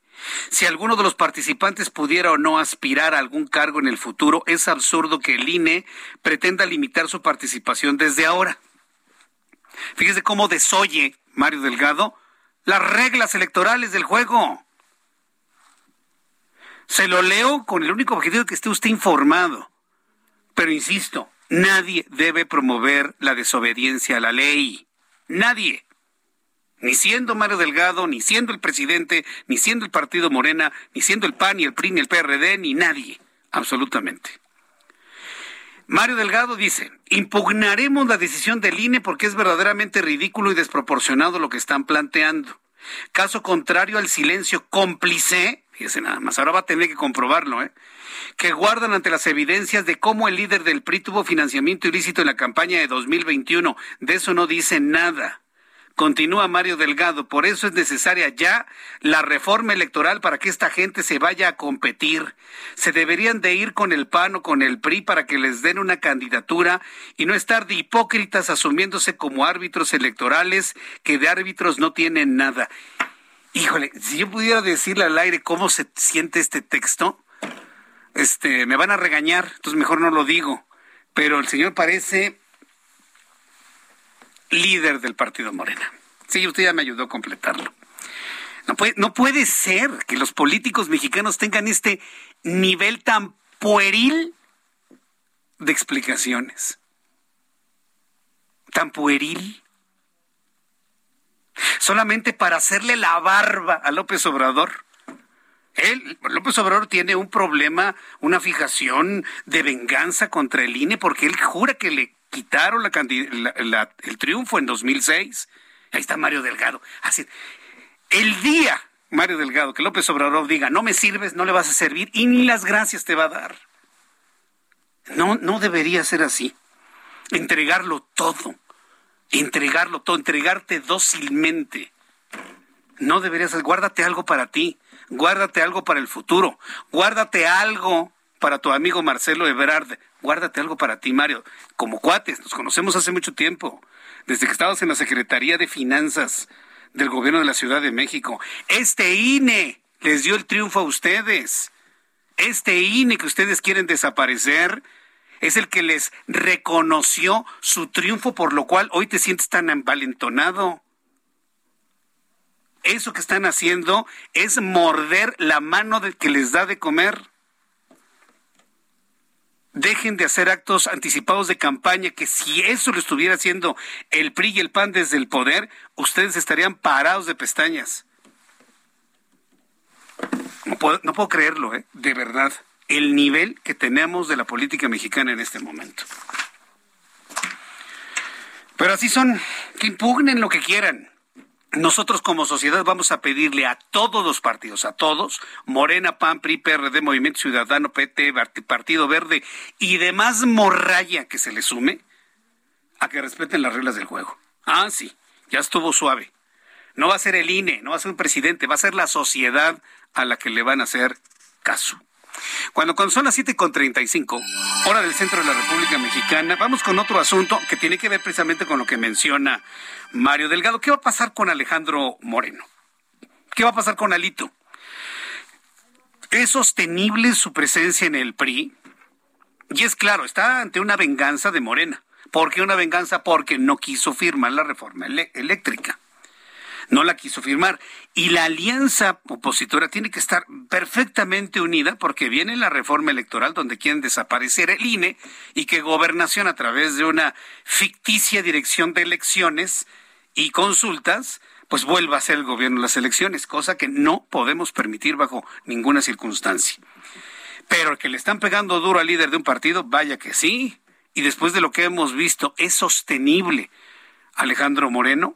Si alguno de los participantes pudiera o no aspirar a algún cargo en el futuro, es absurdo que el INE pretenda limitar su participación desde ahora. Fíjese cómo desoye Mario Delgado las reglas electorales del juego. Se lo leo con el único objetivo de que esté usted informado. Pero insisto, nadie debe promover la desobediencia a la ley. Nadie. Ni siendo Mario Delgado, ni siendo el presidente, ni siendo el partido Morena, ni siendo el PAN, ni el PRI, ni el PRD, ni nadie. Absolutamente. Mario Delgado dice, impugnaremos la decisión del INE porque es verdaderamente ridículo y desproporcionado lo que están planteando. Caso contrario al silencio cómplice fíjese nada más, ahora va a tener que comprobarlo, ¿eh? Que guardan ante las evidencias de cómo el líder del PRI tuvo financiamiento ilícito en la campaña de 2021. De eso no dice nada. Continúa Mario Delgado, por eso es necesaria ya la reforma electoral para que esta gente se vaya a competir. Se deberían de ir con el PAN o con el PRI para que les den una candidatura y no estar de hipócritas asumiéndose como árbitros electorales que de árbitros no tienen nada. Híjole, si yo pudiera decirle al aire cómo se siente este texto, este, me van a regañar, entonces mejor no lo digo. Pero el señor parece líder del partido Morena. Sí, usted ya me ayudó a completarlo. No puede, no puede ser que los políticos mexicanos tengan este nivel tan pueril de explicaciones. Tan pueril solamente para hacerle la barba a López Obrador. Él, López Obrador tiene un problema, una fijación de venganza contra el INE porque él jura que le quitaron la, el triunfo en 2006. Ahí está Mario Delgado. Así, el día, Mario Delgado, que López Obrador diga, no me sirves, no le vas a servir y ni las gracias te va a dar. No, no debería ser así. Entregarlo todo entregarlo todo, entregarte dócilmente. No deberías, guárdate algo para ti, guárdate algo para el futuro, guárdate algo para tu amigo Marcelo Ebrard, guárdate algo para ti, Mario. Como cuates, nos conocemos hace mucho tiempo, desde que estabas en la Secretaría de Finanzas del Gobierno de la Ciudad de México. Este INE les dio el triunfo a ustedes. Este INE que ustedes quieren desaparecer es el que les reconoció su triunfo, por lo cual hoy te sientes tan envalentonado. Eso que están haciendo es morder la mano del que les da de comer. Dejen de hacer actos anticipados de campaña, que si eso lo estuviera haciendo el PRI y el PAN desde el poder, ustedes estarían parados de pestañas. No puedo, no puedo creerlo, ¿eh? de verdad el nivel que tenemos de la política mexicana en este momento. Pero así son, que impugnen lo que quieran. Nosotros como sociedad vamos a pedirle a todos los partidos, a todos, Morena, PAN, PRI, PRD, Movimiento Ciudadano, PT, Partido Verde y demás morralla que se le sume, a que respeten las reglas del juego. Ah, sí, ya estuvo suave. No va a ser el INE, no va a ser un presidente, va a ser la sociedad a la que le van a hacer caso. Cuando, cuando son las 7.35, hora del centro de la República Mexicana, vamos con otro asunto que tiene que ver precisamente con lo que menciona Mario Delgado. ¿Qué va a pasar con Alejandro Moreno? ¿Qué va a pasar con Alito? ¿Es sostenible su presencia en el PRI? Y es claro, está ante una venganza de Morena. ¿Por qué una venganza? Porque no quiso firmar la reforma eléctrica. No la quiso firmar. Y la alianza opositora tiene que estar perfectamente unida porque viene la reforma electoral donde quieren desaparecer el INE y que gobernación a través de una ficticia dirección de elecciones y consultas pues vuelva a ser el gobierno las elecciones, cosa que no podemos permitir bajo ninguna circunstancia. Pero que le están pegando duro al líder de un partido, vaya que sí y después de lo que hemos visto, ¿es sostenible Alejandro Moreno?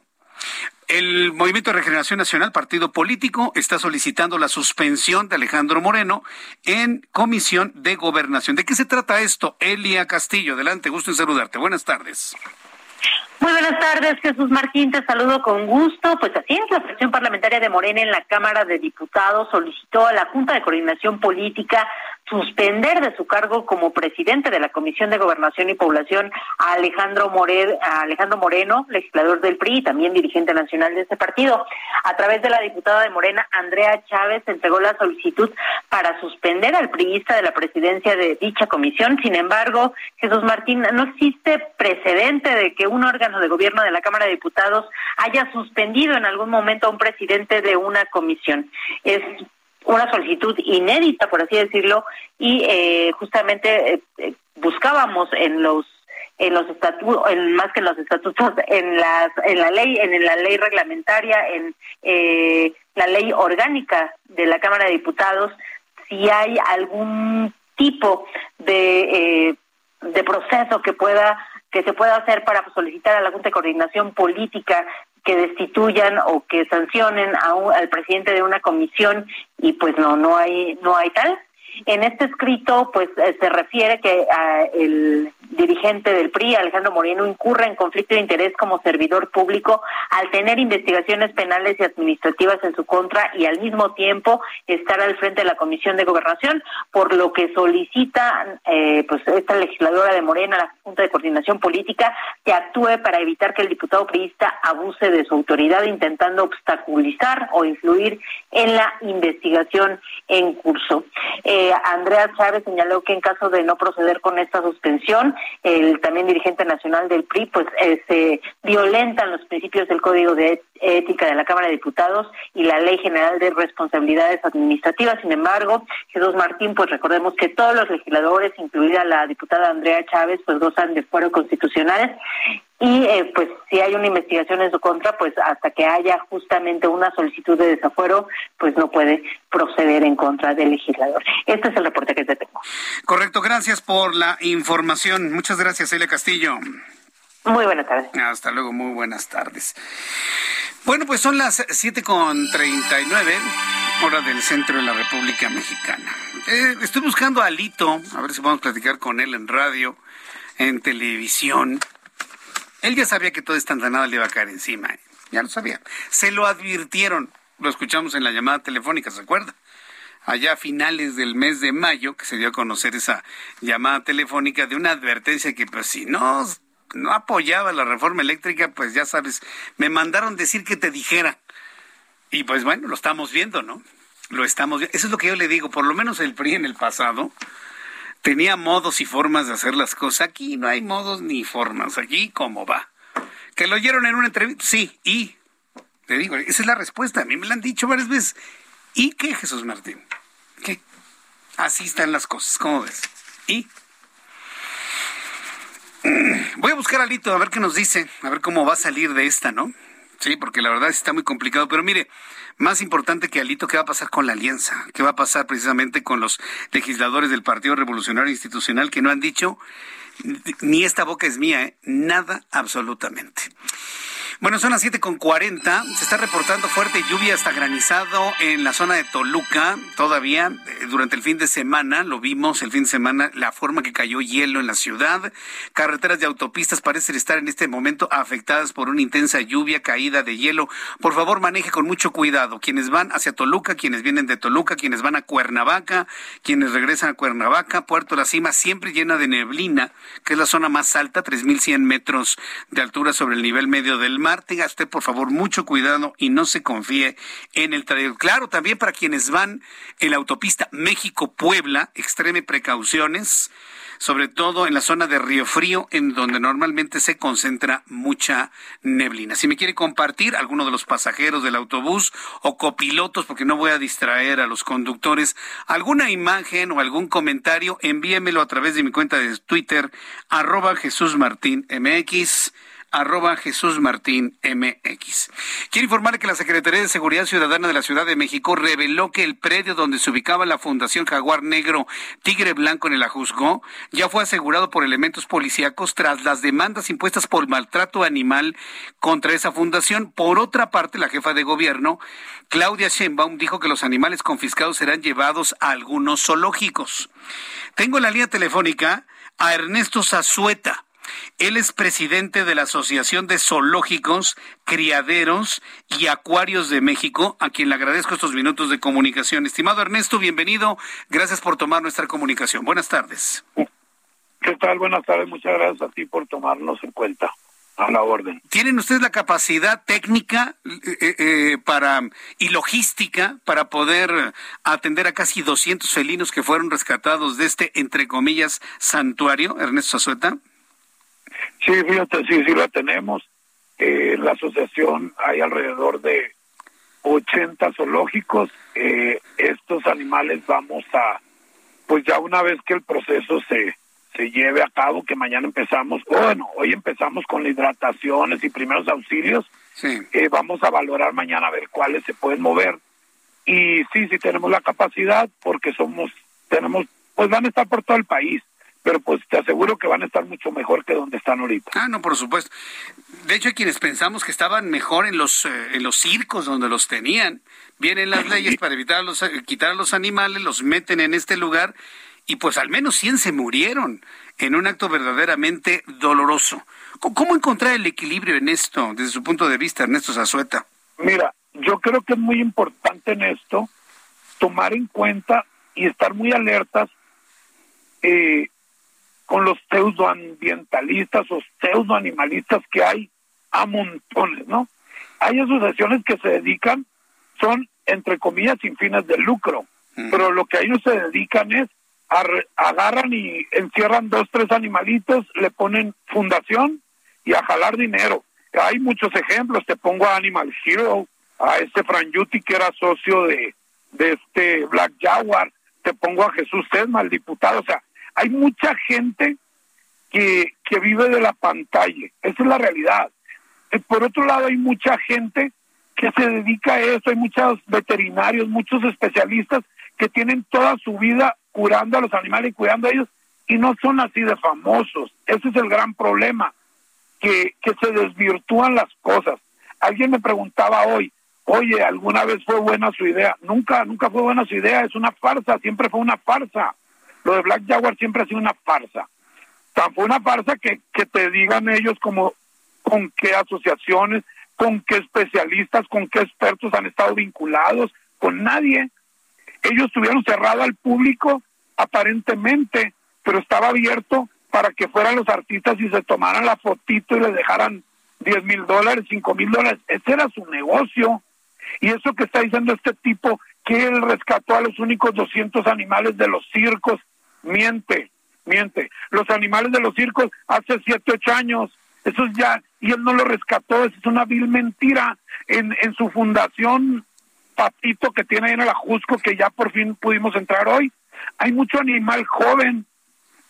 El Movimiento de Regeneración Nacional, partido político, está solicitando la suspensión de Alejandro Moreno en Comisión de Gobernación. ¿De qué se trata esto? Elia Castillo, adelante, gusto en saludarte. Buenas tardes. Muy buenas tardes, Jesús Martín, te saludo con gusto. Pues así es, la fracción parlamentaria de Morena en la Cámara de Diputados solicitó a la Junta de Coordinación Política suspender de su cargo como presidente de la Comisión de Gobernación y Población a Alejandro, Alejandro Moreno, legislador del PRI y también dirigente nacional de ese partido. A través de la diputada de Morena, Andrea Chávez, entregó la solicitud para suspender al priista de la presidencia de dicha comisión. Sin embargo, Jesús Martín, no existe precedente de que un órgano de gobierno de la Cámara de Diputados haya suspendido en algún momento a un presidente de una comisión. Es una solicitud inédita, por así decirlo, y eh, justamente eh, eh, buscábamos en los en los estatutos, en, más que en los estatutos, en las en la ley, en la ley reglamentaria, en la ley orgánica de la Cámara de Diputados, si hay algún tipo de de proceso que pueda que se pueda hacer para solicitar a la Junta de Coordinación Política que destituyan o que sancionen a al presidente de una comisión y pues no no hay no hay tal en este escrito, pues eh, se refiere que ah, el dirigente del PRI, Alejandro Moreno, incurre en conflicto de interés como servidor público al tener investigaciones penales y administrativas en su contra y al mismo tiempo estar al frente de la Comisión de Gobernación, por lo que solicita, eh, pues esta legisladora de Morena, la Junta de Coordinación Política, que actúe para evitar que el diputado priista abuse de su autoridad, intentando obstaculizar o influir en la investigación en curso. Eh, Andrea Chávez señaló que en caso de no proceder con esta suspensión, el también dirigente nacional del PRI, pues eh, se violentan los principios del Código de Ética de la Cámara de Diputados y la Ley General de Responsabilidades Administrativas. Sin embargo, Jesús Martín, pues recordemos que todos los legisladores, incluida la diputada Andrea Chávez, pues gozan de fuero constitucionales y eh, pues si hay una investigación en su contra, pues hasta que haya justamente una solicitud de desafuero, pues no puede proceder en contra del legislador. Este es el reporte que te tengo. Correcto, gracias por la información. Muchas gracias, Elia Castillo. Muy buenas tardes. Hasta luego, muy buenas tardes. Bueno, pues son las 7.39, hora del centro de la República Mexicana. Eh, estoy buscando a Alito, a ver si podemos platicar con él en radio, en televisión. Él ya sabía que toda esta andanada le iba a caer encima. Ya lo sabía. Se lo advirtieron. Lo escuchamos en la llamada telefónica, ¿se acuerda? Allá a finales del mes de mayo, que se dio a conocer esa llamada telefónica de una advertencia que, pues, si no, no apoyaba la reforma eléctrica, pues ya sabes, me mandaron decir que te dijera. Y pues bueno, lo estamos viendo, ¿no? Lo estamos viendo. Eso es lo que yo le digo, por lo menos el PRI en el pasado tenía modos y formas de hacer las cosas. Aquí no hay modos ni formas, aquí cómo va. ¿Que lo oyeron en una entrevista? Sí, y te digo, esa es la respuesta. A mí me la han dicho varias veces. ¿Y qué, Jesús Martín? ¿Qué? Así están las cosas, ¿cómo ves? ¿Y? Voy a buscar a Lito a ver qué nos dice, a ver cómo va a salir de esta, ¿no? Sí, porque la verdad está muy complicado. Pero mire, más importante que Alito, ¿qué va a pasar con la alianza? ¿Qué va a pasar precisamente con los legisladores del Partido Revolucionario Institucional que no han dicho ni esta boca es mía, ¿eh? nada absolutamente? Bueno, son las siete con cuarenta. Se está reportando fuerte lluvia hasta granizado en la zona de Toluca. Todavía eh, durante el fin de semana, lo vimos el fin de semana, la forma que cayó hielo en la ciudad. Carreteras de autopistas parecen estar en este momento afectadas por una intensa lluvia, caída de hielo. Por favor, maneje con mucho cuidado. Quienes van hacia Toluca, quienes vienen de Toluca, quienes van a Cuernavaca, quienes regresan a Cuernavaca, Puerto La Cima, siempre llena de neblina, que es la zona más alta, 3.100 metros de altura sobre el nivel medio del mar tenga usted por favor mucho cuidado y no se confíe en el trayecto. Claro, también para quienes van en la autopista México-Puebla, extreme precauciones, sobre todo en la zona de Río Frío, en donde normalmente se concentra mucha neblina. Si me quiere compartir alguno de los pasajeros del autobús o copilotos, porque no voy a distraer a los conductores, alguna imagen o algún comentario, envíemelo a través de mi cuenta de Twitter, arroba Jesús Martín MX arroba Jesús Martín MX. Quiero informarle que la Secretaría de Seguridad Ciudadana de la Ciudad de México reveló que el predio donde se ubicaba la Fundación Jaguar Negro Tigre Blanco en el Ajusgo ya fue asegurado por elementos policíacos tras las demandas impuestas por maltrato animal contra esa fundación. Por otra parte, la jefa de gobierno, Claudia Sheinbaum, dijo que los animales confiscados serán llevados a algunos zoológicos. Tengo en la línea telefónica a Ernesto Zazueta él es presidente de la Asociación de Zoológicos, Criaderos y Acuarios de México, a quien le agradezco estos minutos de comunicación. Estimado Ernesto, bienvenido. Gracias por tomar nuestra comunicación. Buenas tardes. ¿Qué tal? Buenas tardes. Muchas gracias a ti por tomarnos en cuenta. A la orden. ¿Tienen ustedes la capacidad técnica eh, eh, eh, para y logística para poder atender a casi 200 felinos que fueron rescatados de este, entre comillas, santuario, Ernesto Azueta? Sí, fíjate, sí, sí la tenemos. Eh, en la asociación hay alrededor de 80 zoológicos. Eh, estos animales vamos a, pues ya una vez que el proceso se, se lleve a cabo, que mañana empezamos, bueno, hoy empezamos con hidrataciones y primeros auxilios, sí. Eh, vamos a valorar mañana a ver cuáles se pueden mover. Y sí, sí tenemos la capacidad porque somos, tenemos, pues van a estar por todo el país pero pues te aseguro que van a estar mucho mejor que donde están ahorita. Ah, no, por supuesto. De hecho, hay quienes pensamos que estaban mejor en los, eh, en los circos donde los tenían. Vienen las leyes para evitar los, eh, quitar a los animales, los meten en este lugar y pues al menos 100 se murieron en un acto verdaderamente doloroso. ¿Cómo encontrar el equilibrio en esto desde su punto de vista, Ernesto Zazueta? Mira, yo creo que es muy importante en esto tomar en cuenta y estar muy alertas eh, con los pseudoambientalistas o pseudoanimalistas que hay a montones, ¿no? Hay asociaciones que se dedican, son entre comillas sin fines de lucro, pero lo que ellos se dedican es a agarran y encierran dos, tres animalitos, le ponen fundación y a jalar dinero. Hay muchos ejemplos, te pongo a Animal Hero, a este Yuti que era socio de, de este Black Jaguar, te pongo a Jesús Sesma, el diputado, o sea, hay mucha gente que, que vive de la pantalla, esa es la realidad. Eh, por otro lado, hay mucha gente que se dedica a eso, hay muchos veterinarios, muchos especialistas que tienen toda su vida curando a los animales y cuidando a ellos y no son así de famosos. Ese es el gran problema, que, que se desvirtúan las cosas. Alguien me preguntaba hoy, oye, ¿alguna vez fue buena su idea? Nunca, nunca fue buena su idea, es una farsa, siempre fue una farsa. Lo de Black Jaguar siempre ha sido una farsa. Tan fue una farsa que, que te digan ellos como con qué asociaciones, con qué especialistas, con qué expertos han estado vinculados, con nadie. Ellos estuvieron cerrado al público aparentemente, pero estaba abierto para que fueran los artistas y se tomaran la fotito y les dejaran 10 mil dólares, 5 mil dólares. Ese era su negocio. Y eso que está diciendo este tipo, que él rescató a los únicos 200 animales de los circos, miente, miente. Los animales de los circos hace siete, ocho años, eso es ya, y él no lo rescató, eso es una vil mentira. En, en su fundación, Patito, que tiene ahí en el Ajusco, que ya por fin pudimos entrar hoy, hay mucho animal joven,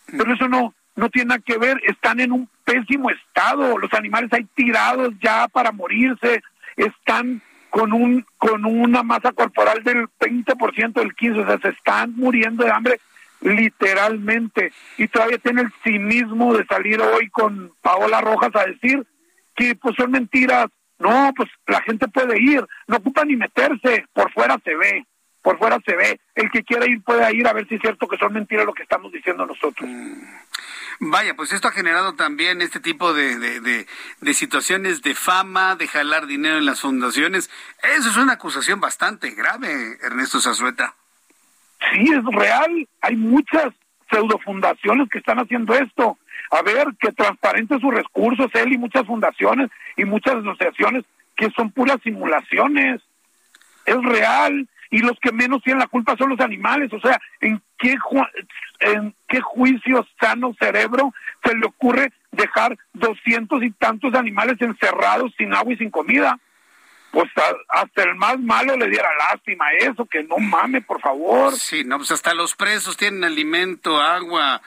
pero eso no, no tiene nada que ver, están en un pésimo estado, los animales hay tirados ya para morirse, están con un con una masa corporal del 20%, del 15%, o sea, se están muriendo de hambre literalmente. Y todavía tiene el cinismo de salir hoy con Paola Rojas a decir que pues son mentiras, No, pues la gente puede ir, no ocupa ni meterse, por fuera se ve, por fuera se ve. El que quiera ir puede ir a ver si es cierto que son mentiras lo que estamos diciendo nosotros. Mm. Vaya, pues esto ha generado también este tipo de, de, de, situaciones de fama, de jalar dinero en las fundaciones. Eso es una acusación bastante grave, Ernesto Zazueta. Sí, es real. Hay muchas pseudofundaciones que están haciendo esto. A ver, que transparente sus recursos, él y muchas fundaciones y muchas asociaciones que son puras simulaciones. Es real. Y los que menos tienen la culpa son los animales. O sea, ¿en qué, en qué juicio sano cerebro se le ocurre dejar doscientos y tantos animales encerrados sin agua y sin comida? Pues hasta el más malo le diera lástima eso, que no mame, por favor. Sí, no, pues hasta los presos tienen alimento, agua,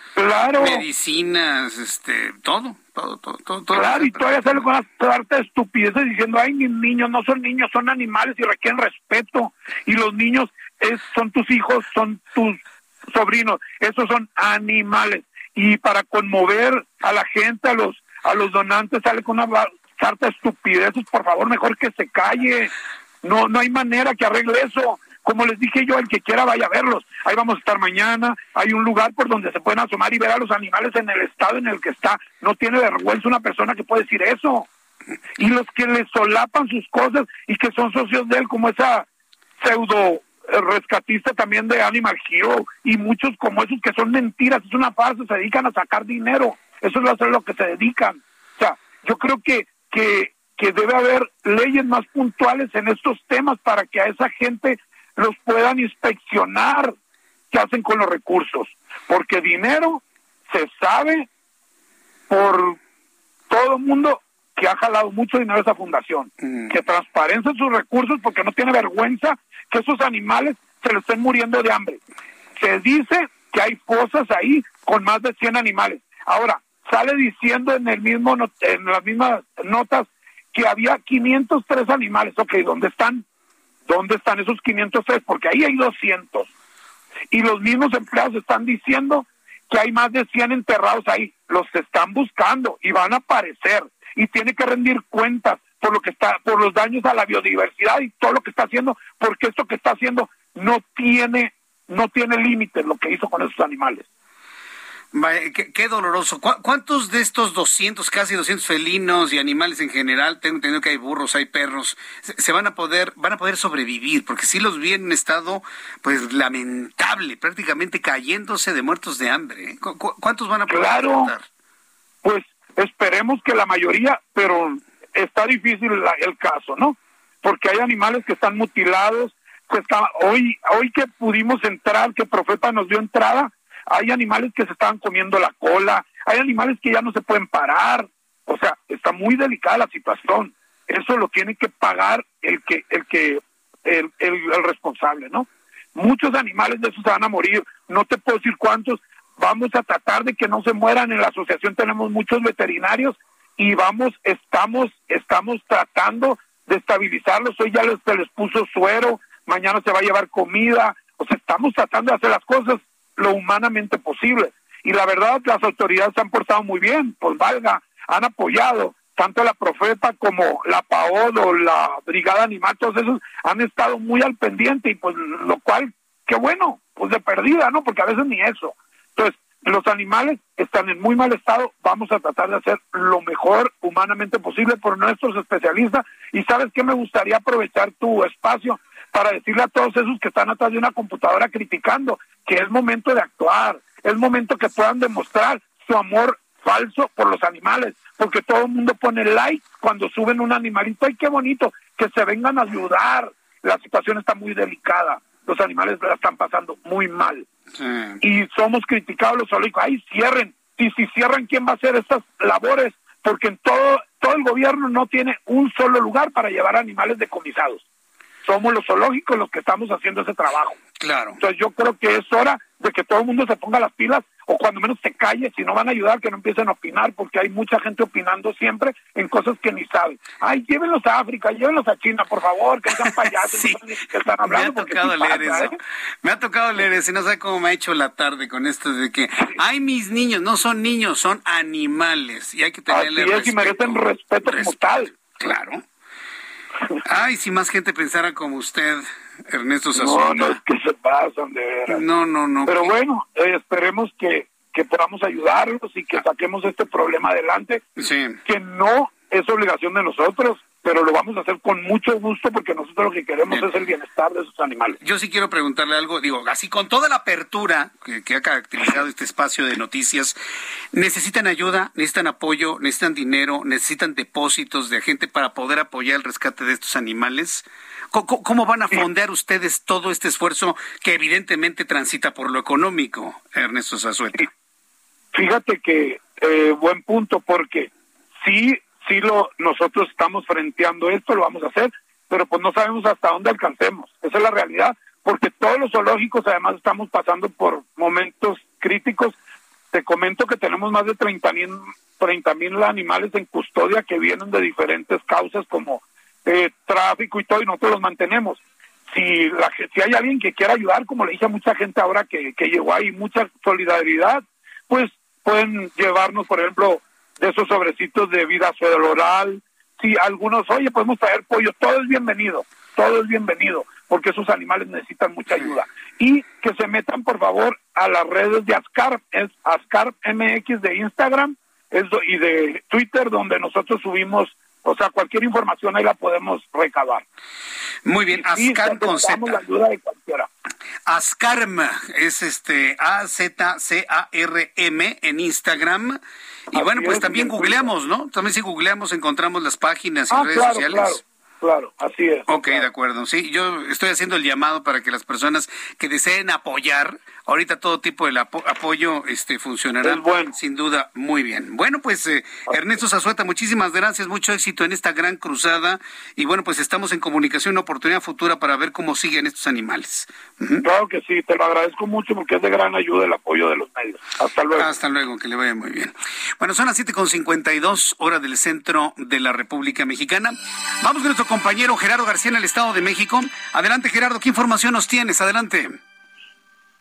medicinas, este, todo, todo, todo, todo. Claro, y todavía sale con las de estupideces diciendo, ay, mis niños no son niños, son animales y requieren respeto. Y los niños es, son tus hijos, son tus sobrinos, esos son animales. Y para conmover a la gente, a los a los donantes, sale con una sarta estupideces, por favor, mejor que se calle. No, no hay manera que arregle eso. Como les dije yo, el que quiera vaya a verlos. Ahí vamos a estar mañana. Hay un lugar por donde se pueden asomar y ver a los animales en el estado en el que está. No tiene vergüenza una persona que puede decir eso. Y los que le solapan sus cosas y que son socios de él, como esa pseudo rescatista también de Animal Hero y muchos como esos que son mentiras, es una farsa, se dedican a sacar dinero. Eso es lo que se dedican. O sea, yo creo que que, que debe haber leyes más puntuales en estos temas para que a esa gente los puedan inspeccionar qué hacen con los recursos. Porque dinero se sabe por todo el mundo que ha jalado mucho dinero a esa fundación, mm. que transparencia sus recursos porque no tiene vergüenza que esos animales se le estén muriendo de hambre. Se dice que hay fosas ahí con más de 100 animales. Ahora, sale diciendo en el mismo en las mismas notas que había 503 animales. Ok, ¿dónde están? ¿Dónde están esos 503? Porque ahí hay 200. Y los mismos empleados están diciendo que hay más de 100 enterrados ahí. Los están buscando y van a aparecer. Y tiene que rendir cuentas por lo que está, por los daños a la biodiversidad y todo lo que está haciendo, porque esto que está haciendo no tiene, no tiene límites lo que hizo con esos animales. Qué, doloroso. ¿Cuántos de estos 200, casi 200 felinos y animales en general, tengo entendido que hay burros, hay perros, se van a poder, van a poder sobrevivir? Porque si los vi en un estado, pues lamentable, prácticamente cayéndose de muertos de hambre. ¿eh? ¿Cuántos van a poder Claro, pues esperemos que la mayoría, pero está difícil el caso, ¿no? Porque hay animales que están mutilados. Que está, hoy, hoy que pudimos entrar, que Profeta nos dio entrada, hay animales que se estaban comiendo la cola, hay animales que ya no se pueden parar, o sea, está muy delicada la situación. Eso lo tiene que pagar el que, el que, el, responsable, ¿no? Muchos animales de esos van a morir, no te puedo decir cuántos, vamos a tratar de que no se mueran, en la asociación tenemos muchos veterinarios y vamos, estamos, estamos tratando de estabilizarlos, hoy ya les, se les puso suero, mañana se va a llevar comida, o sea, estamos tratando de hacer las cosas lo humanamente posible. Y la verdad, las autoridades se han portado muy bien, pues valga, han apoyado, tanto la Profeta como la PAOD o la Brigada Animal, todos esos han estado muy al pendiente y pues lo cual, qué bueno, pues de perdida, ¿no? Porque a veces ni eso. Entonces, los animales están en muy mal estado, vamos a tratar de hacer lo mejor humanamente posible por nuestros especialistas. Y sabes qué, me gustaría aprovechar tu espacio para decirle a todos esos que están atrás de una computadora criticando que es momento de actuar, es momento que puedan demostrar su amor falso por los animales, porque todo el mundo pone like cuando suben un animalito, ¡ay, qué bonito! Que se vengan a ayudar. La situación está muy delicada, los animales la están pasando muy mal. Y somos criticados los zoológicos, ¡ay, cierren! Y si cierran, ¿quién va a hacer estas labores? Porque en todo, todo el gobierno no tiene un solo lugar para llevar animales decomisados somos los zoológicos los que estamos haciendo ese trabajo. Claro. Entonces yo creo que es hora de que todo el mundo se ponga las pilas o cuando menos se calle, si no van a ayudar, que no empiecen a opinar, porque hay mucha gente opinando siempre en cosas que ni saben. Ay, llévenlos a África, llévenlos a China, por favor, que sean payasos, que están hablando. Me ha tocado leer eso. ¿eh? Me ha tocado leer eso y no sé cómo me ha hecho la tarde con esto de que, ay, mis niños, no son niños, son animales y hay que tenerles Así es, y merecen respeto como tal. Claro. Ay, si más gente pensara como usted, Ernesto Sazón. No, no es que se pasan, de veras. No, no, no. Pero bueno, eh, esperemos que, que podamos ayudarlos y que saquemos este problema adelante. Sí. Que no es obligación de nosotros, pero lo vamos a hacer con mucho gusto porque nosotros lo que queremos es el bienestar de esos animales. Yo sí quiero preguntarle algo, digo, así con toda la apertura que, que, ha caracterizado este espacio de noticias, ¿necesitan ayuda, necesitan apoyo, necesitan dinero, necesitan depósitos de gente para poder apoyar el rescate de estos animales? ¿Cómo, cómo van a fondear ustedes todo este esfuerzo que evidentemente transita por lo económico, Ernesto Zazueta? Fíjate que eh, buen punto porque sí sí lo nosotros estamos frenteando esto, lo vamos a hacer, pero pues no sabemos hasta dónde alcancemos. Esa es la realidad, porque todos los zoológicos además estamos pasando por momentos críticos. Te comento que tenemos más de 30 mil 30 mil animales en custodia que vienen de diferentes causas como eh, tráfico y todo, y nosotros los mantenemos. Si, la, si hay alguien que quiera ayudar, como le dije a mucha gente ahora que, que llegó ahí, mucha solidaridad, pues pueden llevarnos, por ejemplo, de esos sobrecitos de vida oral. Si algunos, oye, podemos traer pollo, todo es bienvenido, todo es bienvenido, porque esos animales necesitan mucha ayuda. Y que se metan, por favor, a las redes de ASCAR, es ASCAR MX de Instagram eso, y de Twitter, donde nosotros subimos, o sea, cualquier información ahí la podemos recabar. Muy bien, ASCAR con Z. la ayuda de cualquiera. ASCARM es este A-Z-C-A-R-M en Instagram. Y Así bueno, pues es, también googleamos, ¿no? También si googleamos encontramos las páginas y Ah, redes claro, sociales. claro, claro, así es. Ok, de acuerdo. Sí, yo estoy haciendo el llamado para que las personas que deseen apoyar, ahorita todo tipo de apo- apoyo este funcionará sin duda muy bien. Bueno, pues eh, Ernesto Zazueta, muchísimas gracias, mucho éxito en esta gran cruzada y bueno, pues estamos en comunicación, una oportunidad futura para ver cómo siguen estos animales. Claro que sí, te lo agradezco mucho porque es de gran ayuda el apoyo de los medios. Hasta luego. Hasta luego, que le vaya muy bien. Bueno, son las 7.52 hora del centro de la República Mexicana. Vamos con nuestro compañero Gerardo García en el Estado de México. Adelante, Gerardo, ¿qué información nos tienes? Adelante.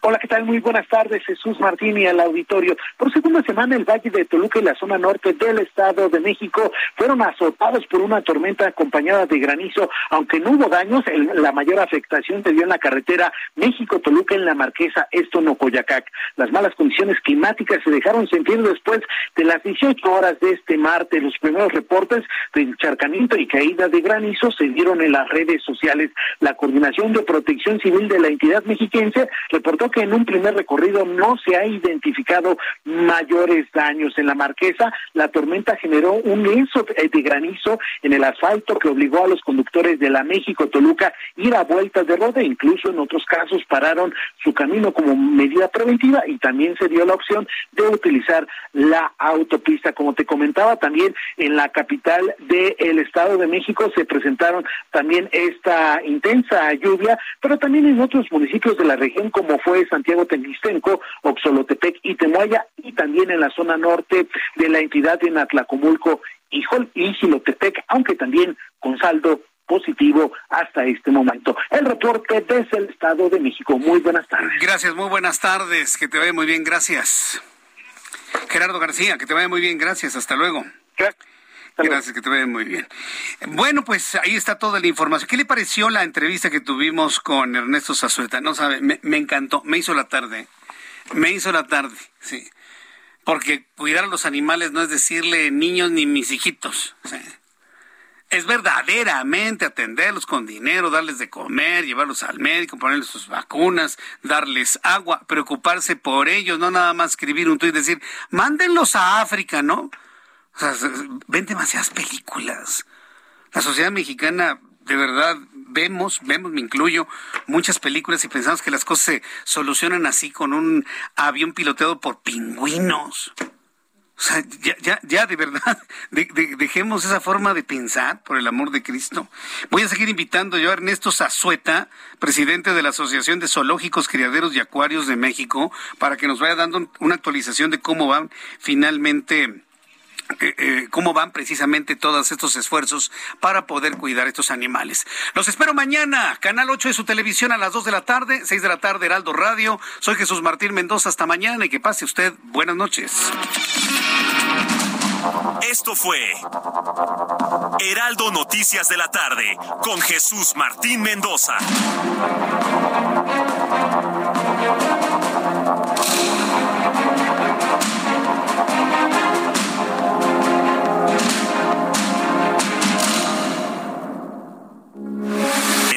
Hola, ¿qué tal? Muy buenas tardes, Jesús Martín y al auditorio. Por segunda semana, el Valle de Toluca y la zona norte del Estado de México fueron azotados por una tormenta acompañada de granizo, aunque no hubo daños, el- la mayor afectación se dio en la carretera México-Toluca en la Marquesa Esto-Nocoyacac. Las malas condiciones climáticas se dejaron sentir después de las 18 horas de este martes. Los primeros reportes de encharcamiento y caída de granizo se dieron en las redes sociales. La Coordinación de Protección Civil de la entidad mexiquense reportó que en un primer recorrido no se ha identificado mayores daños. En la Marquesa, la tormenta generó un lienzo de de granizo en el asfalto que obligó a los conductores de la México-Toluca ir a vueltas de roda. Incluso en otros casos pararon su camino como medida preventiva y también se dio la opción de utilizar la autopista. Como te comentaba, también en la capital del Estado de México se presentaron también esta intensa lluvia, pero también en otros municipios de la región como fue Santiago Tengistenco, Oxolotepec y Temuaya y también en la zona norte de la entidad en Atlacomulco y Gilotepec, aunque también con saldo positivo hasta este momento. El reporte desde el Estado de México. Muy buenas tardes. Gracias, muy buenas tardes. Que te vaya muy bien, gracias. Gerardo García, que te vaya muy bien, gracias. Hasta luego. Gracias, que te vaya muy bien. Bueno, pues ahí está toda la información. ¿Qué le pareció la entrevista que tuvimos con Ernesto Zazueta? No sabe, me, me encantó, me hizo la tarde. Me hizo la tarde, sí. Porque cuidar a los animales no es decirle niños ni mis hijitos. sí. Es verdaderamente atenderlos con dinero, darles de comer, llevarlos al médico, ponerles sus vacunas, darles agua, preocuparse por ellos, no nada más escribir un tuit y decir, mándenlos a África, ¿no? O sea, se- se- ven demasiadas películas. La sociedad mexicana, de verdad, vemos, vemos, me incluyo, muchas películas y pensamos que las cosas se solucionan así con un avión piloteado por pingüinos. O sea, ya, ya, ya de verdad, de- de- dejemos esa forma de pensar, por el amor de Cristo. Voy a seguir invitando yo a Ernesto Zazueta, presidente de la Asociación de Zoológicos, Criaderos y Acuarios de México, para que nos vaya dando una actualización de cómo van finalmente eh, eh, cómo van precisamente todos estos esfuerzos para poder cuidar estos animales. Los espero mañana, Canal 8 de su televisión a las 2 de la tarde, 6 de la tarde, Heraldo Radio. Soy Jesús Martín Mendoza, hasta mañana y que pase usted buenas noches. Esto fue Heraldo Noticias de la tarde con Jesús Martín Mendoza.